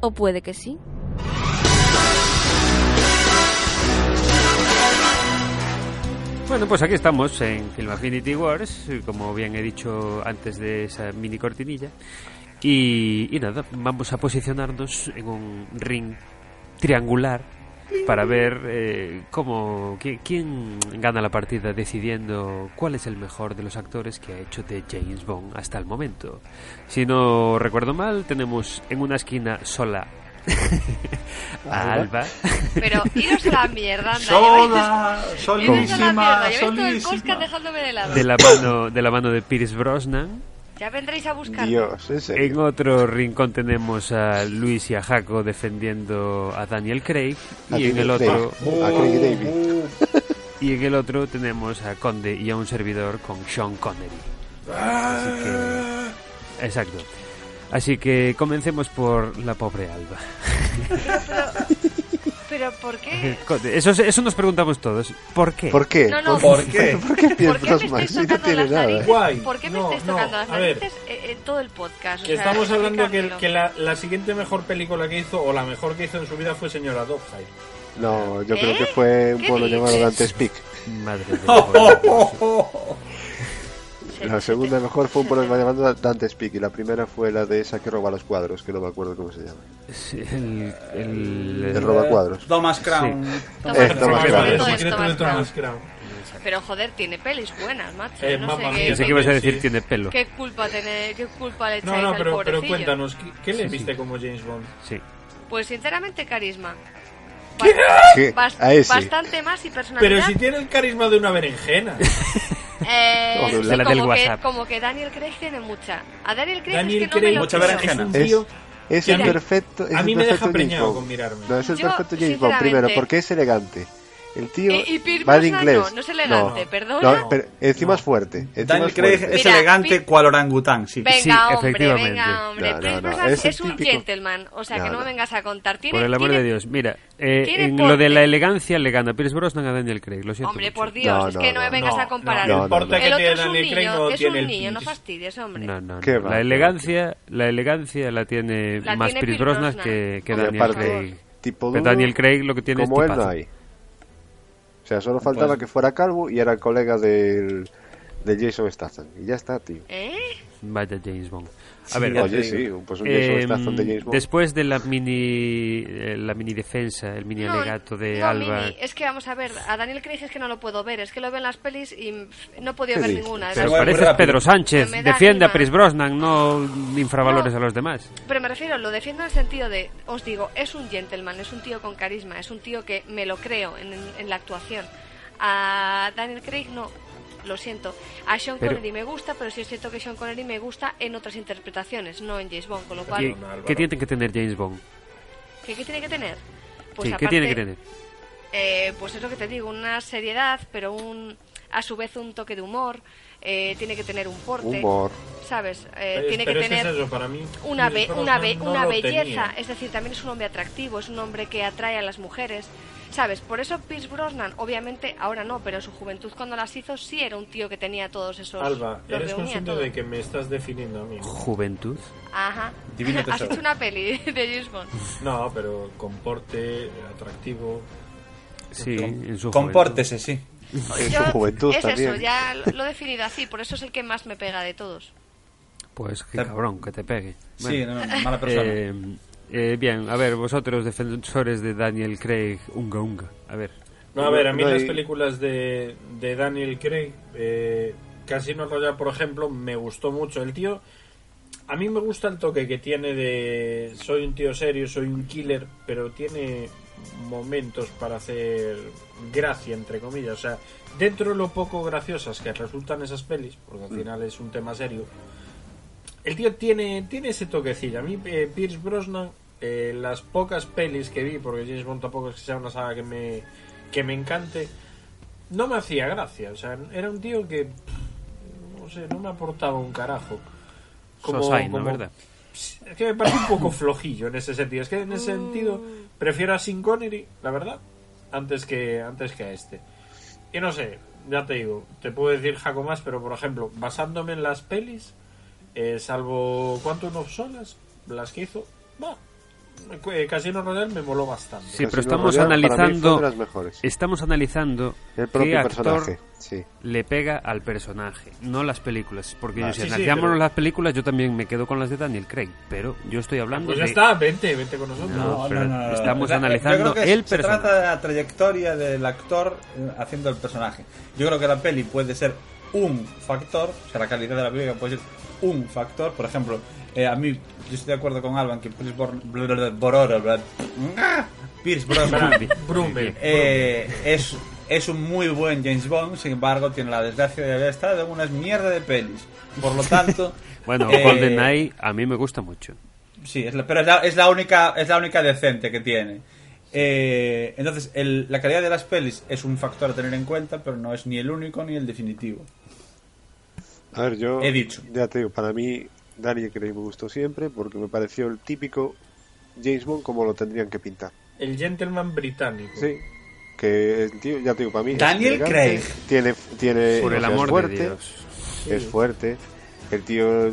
O puede que sí. Bueno, pues aquí estamos en Film Affinity Wars, como bien he dicho antes de esa mini cortinilla. Y nada, vamos a posicionarnos en un ring triangular para ver eh, cómo qui- quién gana la partida decidiendo cuál es el mejor de los actores que ha hecho de James Bond hasta el momento. Si no recuerdo mal, tenemos en una esquina sola a Alba. Pero iros a la mierda, anda. Sola, la mierda, el dejándome de lado. de la mano de la mano de Pierce Brosnan. Ya vendréis a buscarme. Dios, en serio. En otro rincón tenemos a Luis y a Jaco defendiendo a Daniel Craig A y en el otro Craig. A Craig David. y en el otro tenemos a Conde y a un servidor con Sean Connery. Así que exacto. Así que comencemos por la pobre Alba. Pero ¿por qué? Eso, eso nos preguntamos todos. ¿Por qué? ¿Por qué? No, no. ¿Por qué? ¿Por qué ¿Por Pierce qué me Brosnan? estáis Si no tiene las nada. Guay. ¿Por qué me No, estáis no, tocando las a ver. narices eh, eh, todo el podcast? O Que sea, estamos hablando que, que la, la siguiente mejor película que hizo, o la mejor que hizo en su vida, fue Señora Dogfight. No, yo ¿Eh? creo que fue un ¿Qué pueblo llamado Dante's Peak. Madre Se- La se segunda mejor fue un te- llamado Dante's Peak y la primera fue la de esa que roba los cuadros, que no me acuerdo cómo se llama. Sí, el, el, El roba cuadros. Thomas Crown. Thomas Eh, Crown. Thomas Crown. Thomas Thomas Crown. Pero joder, tiene pelis buenas, macho. Eh, no sé qué, Pensé que ibas a decir Sí. tiene pelo. qué culpa tiene, qué culpa le echáis No, no, al pero, pero cuéntanos, ¿qué, qué le Sí, viste sí. como James Bond? Sí. Pues sinceramente carisma. ¿Qué? Bas- A ese. Bastante más y personalidad. Pero si tiene el carisma de una berenjena. Eh, Como sí, la del como, que, WhatsApp. como que Daniel Craig tiene mucha. A Daniel Craig Daniel es que no me lo mucha berenjena. es Es, el perfecto. Es a mí el me deja perfecto preñado con mirarme. No, es el Yo, perfecto James Bond. Primero, porque es elegante. El tío Y- y Pierce va de inglés. no, no es elegante, perdona. No, pero encima es fuerte. Encima Daniel es Craig fuerte. es Mira, elegante Pi- cual orangután, sí. Venga, Sí, hombre, efectivamente. venga, hombre. No, no, Pierce no, Brosnan es es, un típico- gentleman. O sea, No, que no, no. me vengas a contar. Tiene, Por el amor tiene- de Dios, mira, eh, en lo de la elegancia le gana Pierce Brosnan a Daniel Craig, lo siento Hombre, mucho. por Dios, No, es no, que no, me no. vengas No, a comparar. no, No, no, que el otro tiene es un Daniel Craig niño, no es tiene un el niño, no fastidies, hombre. No, no, no. La elegancia, la elegancia la tiene más Pierce Brosnan que, Daniel Craig. tipo Daniel Craig lo que tiene como es él no tipazo. Sea, solo faltaba Pues- que fuera calvo y era colega del, de Jason Statham. Y ya está, tío. ¿Eh? Vaya James Bond. A ver, Oye, sí, pues un Jason Statham de James Bond. después de la mini eh, la mini defensa, el mini No, alegato de no, Alba. Mini, es que vamos a ver, a Daniel Craig es que no lo puedo ver, es que lo veo en las pelis y no he podido ¿Qué ver dices? ninguna. Pero pareces. Pedro Sánchez, defiende a ánima. Pierce Brosnan, no infravalores No. a los demás. Pero me refiero, lo defiendo en el sentido de, os digo, es un gentleman, es un tío con carisma, es un tío que me lo creo en, en la actuación. A Daniel Craig no, lo siento. A Sean Pero- Connery me gusta, pero sí es cierto que Sean Connery me gusta en otras interpretaciones, no en James Bond, con lo cual, ¿Qué, qué tiene que tener James Bond? ¿qué, qué tiene que tener? Pues sí, ¿qué aparte- tiene que tener? Eh, pues es lo que te digo, una seriedad, pero un a su vez un toque de humor. eh, tiene que tener un porte, Humor. ¿sabes? Eh, Eh, tiene pero que tener es eso, para mí, una, be- una, Brosnan be- no una belleza, tenía. es decir, también es un hombre atractivo, es un hombre que atrae a las mujeres, ¿sabes? Por eso Pierce Brosnan, obviamente, ahora no, pero en su juventud cuando las hizo sí era un tío que tenía todos esos... Alba, los eres consciente todo. de que me estás definiendo a mí. ¿no? Juventud. Ajá. Divino Has tesoro. hecho una peli de James Bond. No, pero con porte, atractivo. Sí, en su Compórtese, sí. En su juventud es también. eso, ya lo he definido así, por eso es el que más me pega de todos. Pues qué cabrón, que te pegue. Sí, Bueno, no, mala persona. eh, eh, bien, a ver, vosotros defensores de Daniel Craig, unga unga. A ver, No, a ver, a mí No hay- las películas de, de Daniel Craig, eh, Casino Royale, por ejemplo, me gustó mucho. El tío, a mí me gusta el toque que tiene de soy un tío serio, soy un killer, pero tiene momentos para hacer gracia, entre comillas. O sea, dentro de lo poco graciosas que resultan esas pelis, porque al final es un tema serio, el tío tiene, tiene ese toquecillo. A mí, eh, Pierce Brosnan, eh, las pocas pelis que vi, porque James Bond tampoco es que sea una saga que me, que me encante, no me hacía gracia. O sea, era un tío que, no sé, no me aportaba un carajo. Sosai, ¿no? ¿Verdad? Es que me parece un poco flojillo en ese sentido. Es que en ese sentido prefiero a Sin Connery, la verdad, antes que, antes que a este. Y no sé, ya te digo, te puedo decir Jaco más, pero por ejemplo, basándome en las pelis, eh, salvo Quantum of Solas, las que hizo, va, eh, Casino Royale me moló bastante. Sí, pero Casino estamos Royale analizando. las mejores. Estamos analizando El qué propio actor personaje, sí. le pega al personaje, no las películas. Porque yo, si Sí, sí, analizamos pero- las películas, yo también me quedo con las de Daniel Craig. Pero yo estoy hablando Pues ya de. está, vente, vente con nosotros. No, pero estamos O sea, analizando yo creo que el se personaje. trata de la trayectoria del actor eh, haciendo el personaje. Yo creo que la peli puede ser un factor, o sea, la calidad de la película puede ser un factor. Por ejemplo, eh, a mí, yo estoy de acuerdo con Alban que Pierce Brosnan-. Pierce Brosnan Brummel. eh, es, es un muy buen James Bond, sin embargo, tiene la desgracia de haber estado en unas mierda de pelis. Por lo tanto, Bueno, eh, GoldenEye a mí me gusta mucho. Sí, es la- pero es la, es la única es la única decente que tiene. Eh, entonces, el- la calidad de las pelis es un factor a tener en cuenta, pero no es ni el único ni el definitivo. A ver, yo. He dicho. Ya te digo, para mí, Daniel Craig me gustó siempre porque me pareció el típico James Bond como lo tendrían que pintar. El gentleman británico. Sí. Que el tío, ya te digo, para mí. Daniel elegante, Craig. Tiene, tiene, Por o el sea, amor es fuerte, de Dios. Es fuerte. El tío.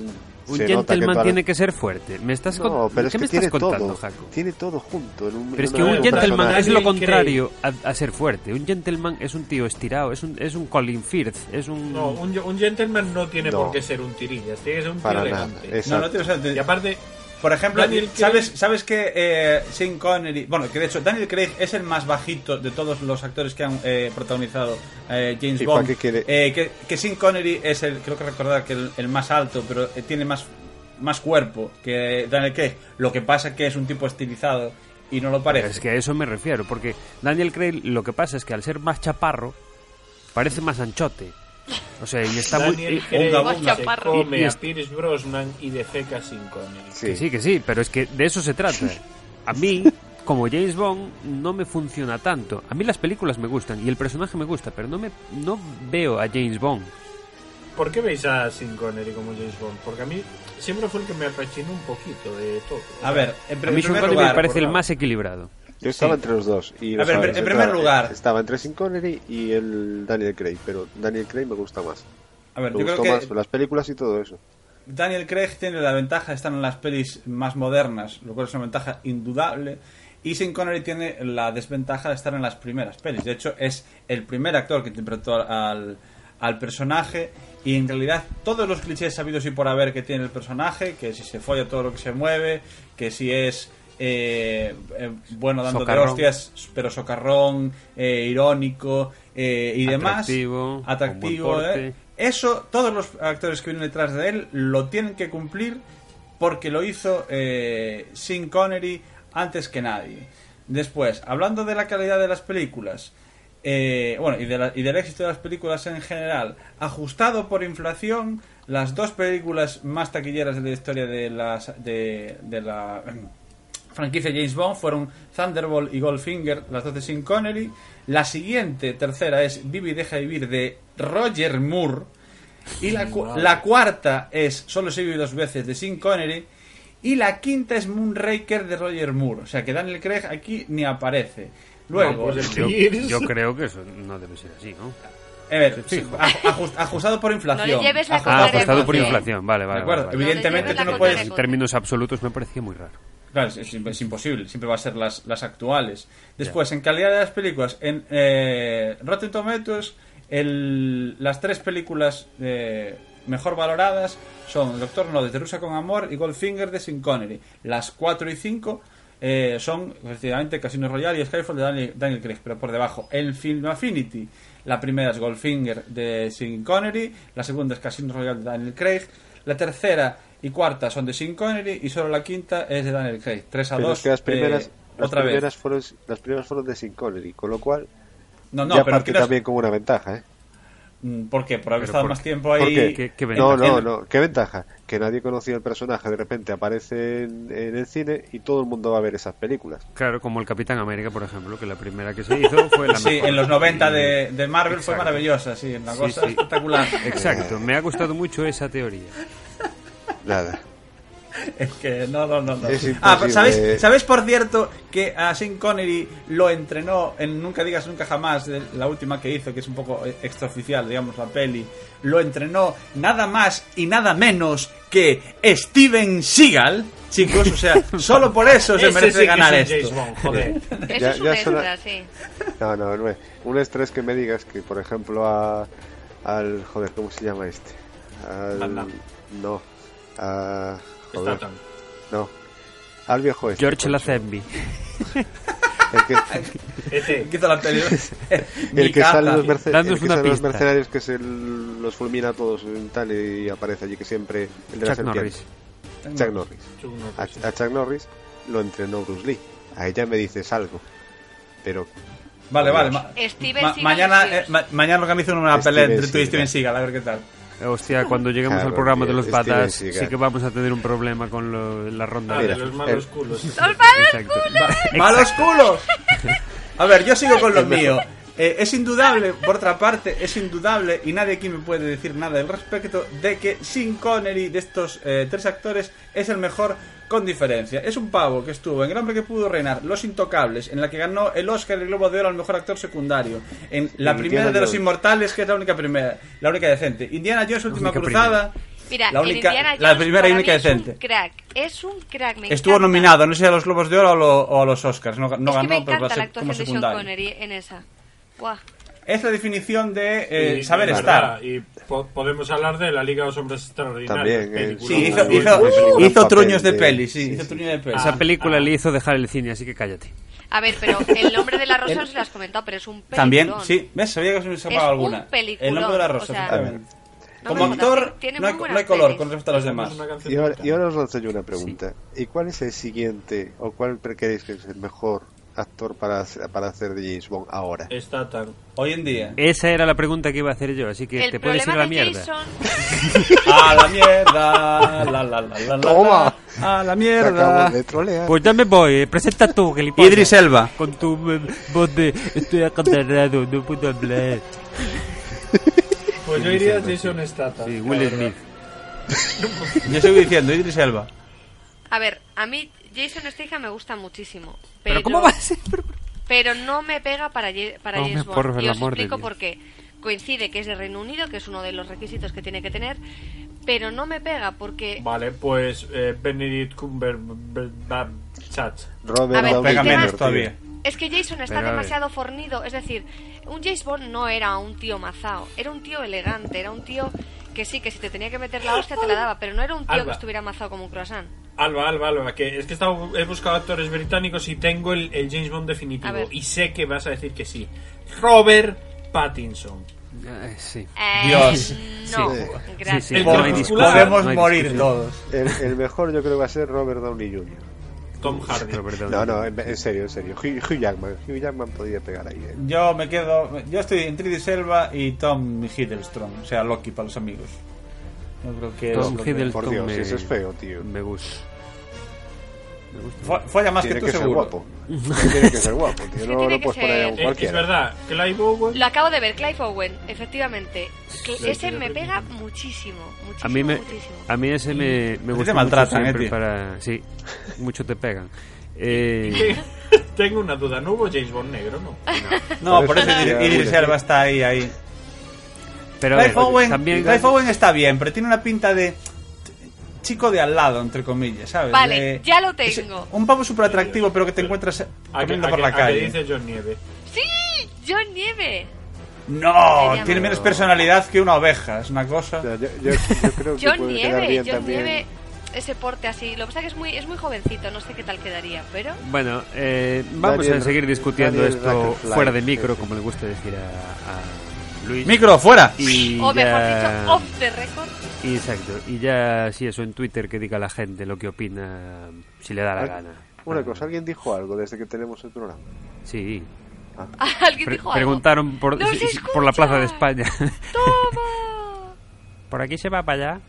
Un se nota que gentleman tiene que ser fuerte. ¿Me estás con- No, pero es ¿Qué que me tiene estás contando, todo. Jaco? Tiene todo junto. en un- Pero es que un en gentleman personaje. es lo contrario a, a ser fuerte. Un gentleman es un tío estirado, es un, es un Colin Firth, es un... No, un, un gentleman no tiene No. por qué ser un tirillas, tiene que ser un tío nada. elegante. Exacto. No, no sentido. Y aparte, Por ejemplo, Daniel Craig- ¿sabes, ¿sabes que eh, Sean Connery... Bueno, que de hecho Daniel Craig es el más bajito de todos los actores que han eh, protagonizado eh, James ¿Y Bond. Eh, que, que Sean Connery es el, creo que recordar que el, el más alto, pero eh, tiene más, más cuerpo que Daniel Craig. Lo que pasa que es un tipo estilizado y no lo parece. Es que a eso me refiero, porque Daniel Craig lo que pasa es que al ser más chaparro, parece más anchote. O sea, y está muy... Daniel unga. se come Y- y a Pierce Brosnan y defeca sin Connery. Sí. Que sí, que sí, pero es que de eso se trata. A mí, como James Bond, no me funciona tanto. A mí las películas me gustan y el personaje me gusta, pero no me no veo a James Bond. ¿Por qué veis a Sin Connery como James Bond? Porque a mí siempre fue el que me rechinó un poquito de todo. A ver, en, pr- A mí primer lugar... me parece el más equilibrado. Yo estaba Sí. entre los dos. Y A ver, en primer estaba- lugar- Estaba entre Sin Connery y el Daniel Craig, pero Daniel Craig me gusta más. A ver, Me yo creo gustó que más por las películas y todo eso. Daniel Craig tiene la ventaja de estar en las pelis más modernas, lo cual es una ventaja indudable. Y Sean Connery tiene la desventaja de estar en las primeras pelis. De hecho, es el primer actor que interpretó al, al personaje. Y en realidad, todos los clichés sabidos y por haber que tiene el personaje, que si se folla todo lo que se mueve, que si es eh, eh, bueno dando de Socarrón. hostias, pero socarrón, eh, irónico eh, y demás. Atractivo, eh. Eso, todos los actores que vienen detrás de él lo tienen que cumplir porque lo hizo eh, Sean Connery antes que nadie. Después, hablando de la calidad de las películas, eh, bueno, y, de la- y del éxito de las películas en general, ajustado por inflación, las dos películas más taquilleras de la historia de, las, de, de la franquicia James Bond fueron Thunderbolt y Goldfinger, las dos de Sean Connery. La siguiente, tercera, es Vive y deja vivir de Roger Moore. Y la, cu- la cuarta es Solo se vive dos veces de Sean Connery. Y la quinta es Moonraker de Roger Moore. O sea que Daniel Craig aquí ni aparece. Luego, No, pues Yo, creo que eso no debe ser así, ¿no? a ver, ajust- ajustado por inflación. No le lleves la Ah, ajustado por inflación, vale, vale. De acuerdo, vale, vale. evidentemente No tú no puedes... En términos absolutos me parecía muy raro. Claro, es, es- es imposible, siempre va a ser las, las actuales. Después, en calidad de las películas, en eh, Rotten Tomatoes, el- las tres películas eh, mejor valoradas son Doctor No de Rusa con Amor y Goldfinger de Sin Connery. Las 4 y 5 eh, son, efectivamente, Casino Royale y Skyfall de Daniel, Daniel Craig, pero por debajo. En Film Affinity, la primera es Goldfinger de Sin Connery, la segunda es Casino Royale de Daniel Craig, la tercera y cuarta son de Sin Connery y solo la quinta es de Daniel Craig. 3 a Pero 2. es que las primeras, eh, las otra primeras vez. fueron las primeras fueron de Sin Connery, con lo cual No, no, ya pero parte también como una ventaja, ¿eh? Mm, ¿Por qué? Por haber estado ¿por más tiempo ¿Por ahí. qué? ¿Qué- qué No, ventaja? no, no. ¿Qué ventaja? Que nadie conocía el personaje, de repente aparece en, en el cine y todo el mundo va a ver esas películas. Claro, como el Capitán América, por ejemplo, que la primera que se hizo fue la Sí, mejor. en los 90 de, de Marvel fue Exacto. maravillosa, sí, una Sí, cosa sí. espectacular. Exacto, me ha gustado mucho esa teoría. Nada. Es que no, no, no. no. Es ah, pero imposible. ¿sabes, ¿sabes, por cierto, que a Sean Connery lo entrenó en Nunca Digas Nunca Jamás, la última que hizo, que es un poco eh, extraoficial, digamos, la peli? Lo entrenó nada más y nada menos que Steven Seagal. Chicos, o sea, solo por eso se merece sí ganar es esto. James Bond, joder. Eso Ya- es un ya extra, suena- sí. No, no, no es. Un estrés que me digas que, por ejemplo, a, al. Joder, ¿cómo se llama este? Al. No. A. Joder. Statham. No. Al viejo este. George. Lazenby. El que, Este. El que sale los, merce- el que sale los mercenarios que se los fulmina a todos y tal y aparece allí que siempre el de Chuck. Norris. Chuck Norris. Chuck Norris. A, a Chuck Norris lo entrenó Bruce Lee. A ella me dices algo. Pero Vale, vale. ma- Steven ma- Seagal mañana, es eh, ma- mañana organizan una Steven pelea entre tú y. Steven Seagal, a ver qué tal. Hostia, cuando lleguemos Claro, al programa de los patas, sí que vamos a tener un problema con lo- la ronda Ah, de de los malos el- culos. Exacto. ¡Malos culos! A ver, yo sigo con lo El mejor. mío. Eh, es indudable, por otra parte, es indudable, y nadie aquí me puede decir nada al respecto, de que Sean Connery, de estos eh, tres actores, es el mejor con diferencia. Es un pavo que estuvo en El hombre que pudo reinar, Los Intocables, en la que ganó el Oscar y el Globo de Oro al mejor actor secundario, en la Indiana primera de Los Jones. Inmortales, que es la única primera, la única decente. Indiana Jones, Última única Cruzada, Mira, la única, la primera y única mí es decente. un crack. Es un crack, me Estuvo encanta. nominado, no sé si a los Globos de Oro o, lo- o a los Oscars, no, no es que ganó, me pero encanta la como actuación de Sean secundario. Connery en esa. Guau. Es la definición de eh, Y- saber y estar. verdad, Y po- podemos hablar de la Liga de los Hombres Extraordinarios. También, eh, Sí, hizo, hizo, muy buen hizo truños de peli, sí, sí, hizo sí. truños de peli. Esa Ah, película ah. le hizo dejar el cine, así que cállate. A ver, pero El nombre de la rosa no se lo has comentado, pero es un peliculón. También, sí, ¿ves? Sabía que se me escapaba Es alguna. un El nombre de la o rosa, sea, efectivamente. No Como actor, no hay, no hay color pelis. con respecto a los demás. Y ahora, y ahora os lanzo yo una pregunta. ¿Y cuál es el siguiente, o cuál creéis que es el mejor actor para, hacer- para hacer de James Bond ahora? Statham. Hoy en día. Esa era la pregunta que iba a hacer yo, así que El te puedes ir a la mierda. Jason... A la mierda. La, la, la, la, la, Toma. A la mierda. acabo de. Pues ya me voy, eh, presenta tú, gilipollas. Idris Elba. Con tu eh, voz de estoy acatarrado, no puedo hablar. Pues yo iría a Jason Statham. Sí, la Will. Smith. Yo sigo diciendo, Idris Elba. A ver, a mí Jason Statham me gusta muchísimo. Pero, Pero ¿cómo va a ser? Pero no me pega para, Ye- para Hombre, James Bond. por y os explico por qué. Coincide que es de Reino Unido, que es uno de los requisitos que tiene que tener, pero no me pega porque... Vale, pues eh, Benedict Cumberbatch. Robert A ver, Downey Jr., todavía. Es que Jason está Pero, demasiado fornido. Es decir, un James Bond no era un tío mazao. Era un tío elegante. Era un tío que sí, que si te tenía que meter la hostia te la daba. Pero no era un tío Alba. que estuviera mazao como un croissant. Alba, Alba, Alba, que es que he, estado- he buscado actores británicos y tengo el, el James Bond definitivo. Y sé que vas a decir que sí. Robert Pattinson. Eh, sí. Eh, Dios. No, Sí. gracias. Sí, sí, no Podemos no morir todos. El, el mejor yo creo que va a ser Robert Downey Jr. Tom Hardy. Robert Downey. No, no, en, en serio, en serio. Hugh, Hugh Jackman. Hugh Jackman podría pegar ahí. eh. Yo me quedo. Yo estoy entre Idris Elba y Tom Hiddleston. O sea, Loki para los amigos. Yo creo que es Tom que- Hiddleston Por Dios, me, ese es feo, tío. Me gusta. Me gusta. Fo- Folla más Tiene que tú, que ser seguro. guapo. Tiene que ser guapo, tío. que No, tiene no que puedes poner a un ser- es verdad, Clive Owen. Lo acabo de ver, Clive Owen, efectivamente. Que Sí, ese me pega muchísimo, muchísimo, A mí me, muchísimo. a mí ese me, me te gusta maltratan, mucho eh, para... Sí, mucho te pegan. Eh, Tengo una duda, ¿no hubo James Bond negro, no? No, por Por eso Idris, Elba está ahí, ahí. pero Clive ver, Owen, también... Clive Owen está bien, pero tiene una pinta de chico de al lado, entre comillas, ¿sabes? Vale, De- ya lo tengo. un pavo súper atractivo, pero que te encuentras a por la calle. dice John Nieve. ¡Sí! John Nieve. No, tiene menos personalidad que una oveja, es una cosa. O sea, yo, yo- yo creo que John Nieve, bien John también. Nieve, ese porte así. Lo que pasa es que es muy, es muy jovencito, no sé qué tal quedaría, pero... Bueno, eh, vamos Daniel- a seguir discutiendo Daniel esto fuera de micro, sí. como le gusta decir a, a Luis. Micro, fuera. Y O mejor dicho, off the record. Exacto. Y ya, si eso en Twitter, que diga la gente lo que opina, si le da la Ah, gana. Una Ah, cosa, ¿alguien dijo algo desde que tenemos el programa? Sí. Alguien Pre- dijo algo. preguntaron por, ¡Nos si- por la! Plaza de España. ¡Toma! ¿Por aquí se va para allá?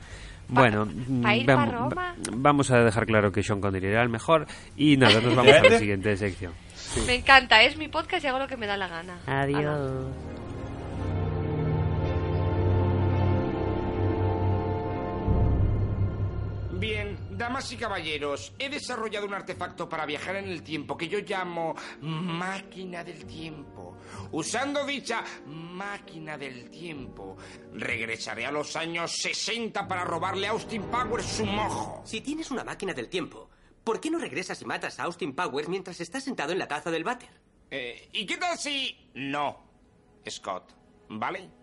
Bueno, pa ir mm, pa vam- Roma. va- vamos a dejar claro que Sean Connery era el mejor y nada, nos vamos a la siguiente sección. Me encanta, es mi podcast y hago lo que me da la gana. Adiós. Bien, Damas y caballeros, he desarrollado un artefacto para viajar en el tiempo que yo llamo máquina del tiempo. Usando dicha máquina del tiempo, regresaré a los años 60 para robarle a Austin Powers su mojo. Si tienes una máquina del tiempo, ¿por qué no regresas y matas a Austin Powers mientras estás sentado en la taza del váter? Eh, ¿Y qué tal si no, Scott? ¿Vale?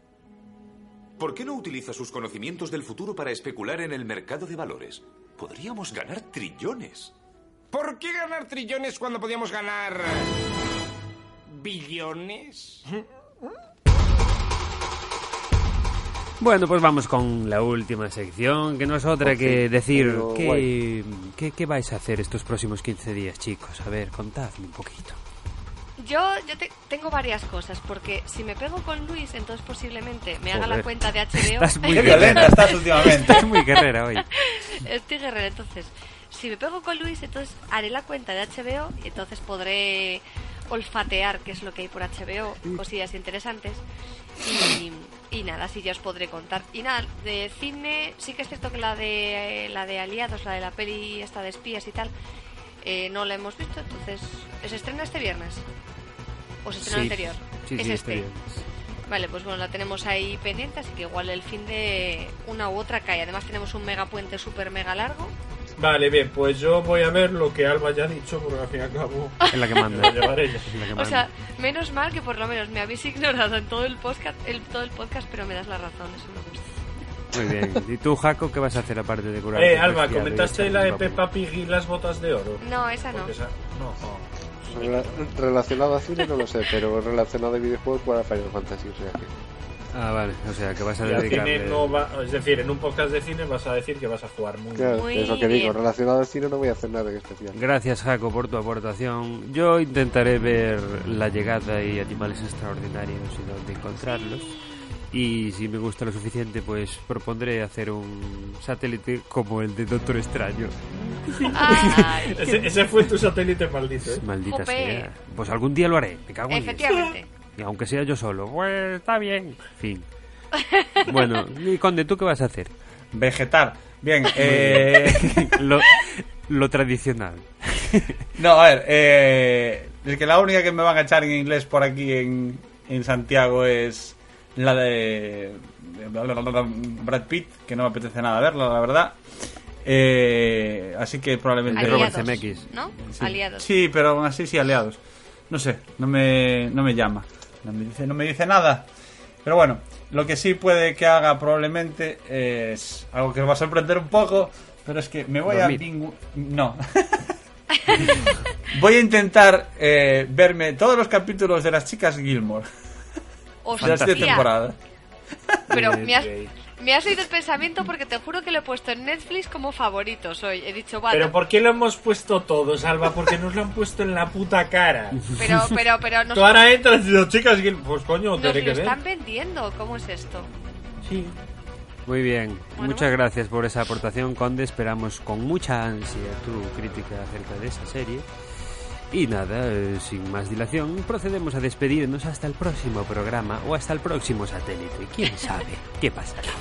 ¿Por qué no utiliza sus conocimientos del futuro para especular en el mercado de valores? Podríamos ganar trillones. ¿Por qué ganar trillones cuando podíamos ganar billones? Bueno, pues vamos con la última sección, que no es otra que decir qué, qué vais a hacer estos próximos 15 días, chicos. A ver, contadme un poquito. Yo, yo te- tengo varias cosas, porque si me pego con Luis, entonces posiblemente me haga la cuenta de HBO. Estás muy violenta estás últimamente. Estás muy guerrera hoy. Estoy guerrera, entonces. Si me pego con Luis, entonces haré la cuenta de HBO y entonces podré olfatear qué es lo que hay por HBO, cosillas interesantes. Y, y nada, así ya os podré contar. Y nada, de cine, sí que es cierto que la de la de Aliados, la de la peli esta de espías y tal, eh, no la hemos visto, entonces. ¿Se estrena este viernes? ¿O se estrena Sí. anterior? Sí, es sí, este. este. Vale, pues bueno, la tenemos ahí pendiente, así que igual el fin de una u otra cae. Además tenemos un mega puente súper mega largo. Vale, bien, pues yo voy a ver lo que Alba ya ha dicho, porque al fin y al cabo. Es la que manda. ella. La que O sea, menos mal que por lo menos me habéis ignorado en todo el podcast, el, todo el podcast, pero me das la razón, eso me gusta. Muy bien. ¿Y tú, Jaco, qué vas a hacer aparte de curar? Eh, Alba, ¿comentaste la de Peppa Pig y las botas de oro? No, esa no. Esa- No, no. Rela- relacionado a cine no lo sé, pero relacionado a videojuegos para Final Fantasy, o sea que... Ah, vale. O sea, que vas a cine dedicarle... no va, es decir, en un podcast de cine vas a decir que vas a jugar muy Claro, Muy es lo que digo, relacionado al cine no voy a hacer nada en especial. Gracias, Jaco, por tu aportación. Yo intentaré ver La Llegada y Animales Extraordinarios y dónde encontrarlos. Y si me gusta lo suficiente, pues propondré hacer un satélite como el de Doctor Extraño. Ay, Ese, ese fue tu satélite maldito, ¿eh? Maldita Jope. sea. Pues algún día lo haré, me cago en efectivamente. Y aunque sea yo solo, pues está bien. Fin. Bueno, y Conde, ¿tú qué vas a hacer? Vegetar. Bien, eh... lo, lo tradicional. No, a ver, eh, es que la única que me van a echar en inglés por aquí en, en Santiago es la de Brad Pitt, que no me apetece nada verla, la verdad. Eh, así que probablemente Aliados. ¿no? Sí. Aliados. Sí, pero aún así sí, aliados. No sé, no me, no me llama. No me, dice, no me dice nada. Pero bueno, lo que sí puede que haga probablemente es algo que os va a sorprender un poco, pero es que me voy Dormir. a... pingu- No. voy a intentar eh, verme todos los capítulos de las chicas Gilmore de Hostia, temporada. pero me has, me has oído el pensamiento porque te juro que lo he puesto en Netflix como favoritos hoy. He dicho, vale, Pero ¿por qué lo hemos puesto todos, Alba? Porque nos lo han puesto en la puta cara. pero, pero, pero nos, Tú ahora entras y dices, chicas, Gil-". pues coño, nos tendré lo que ver. están vendiendo. ¿Cómo es esto? Sí. Muy bien, Bueno. muchas gracias por esa aportación, Conde. Esperamos con mucha ansia tu crítica acerca de esa serie. Y nada, eh, sin más dilación, procedemos a despedirnos hasta el próximo programa o hasta el próximo satélite. ¿Quién sabe qué pasará?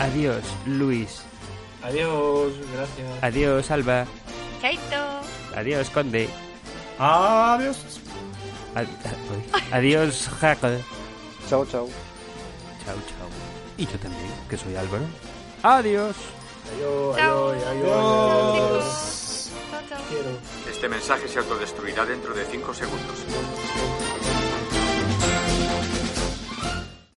Adiós, Luis. Adiós, gracias. Adiós, Alba. Chaito. Adiós, Conde. Adiós. Ad-. Adiós, Jaco. Chao, chao. Chao, chao. Y yo también, que soy Álvaro. Adiós. Adiós, Chao. adiós, adiós. Chao. Este mensaje se autodestruirá dentro de 5 segundos.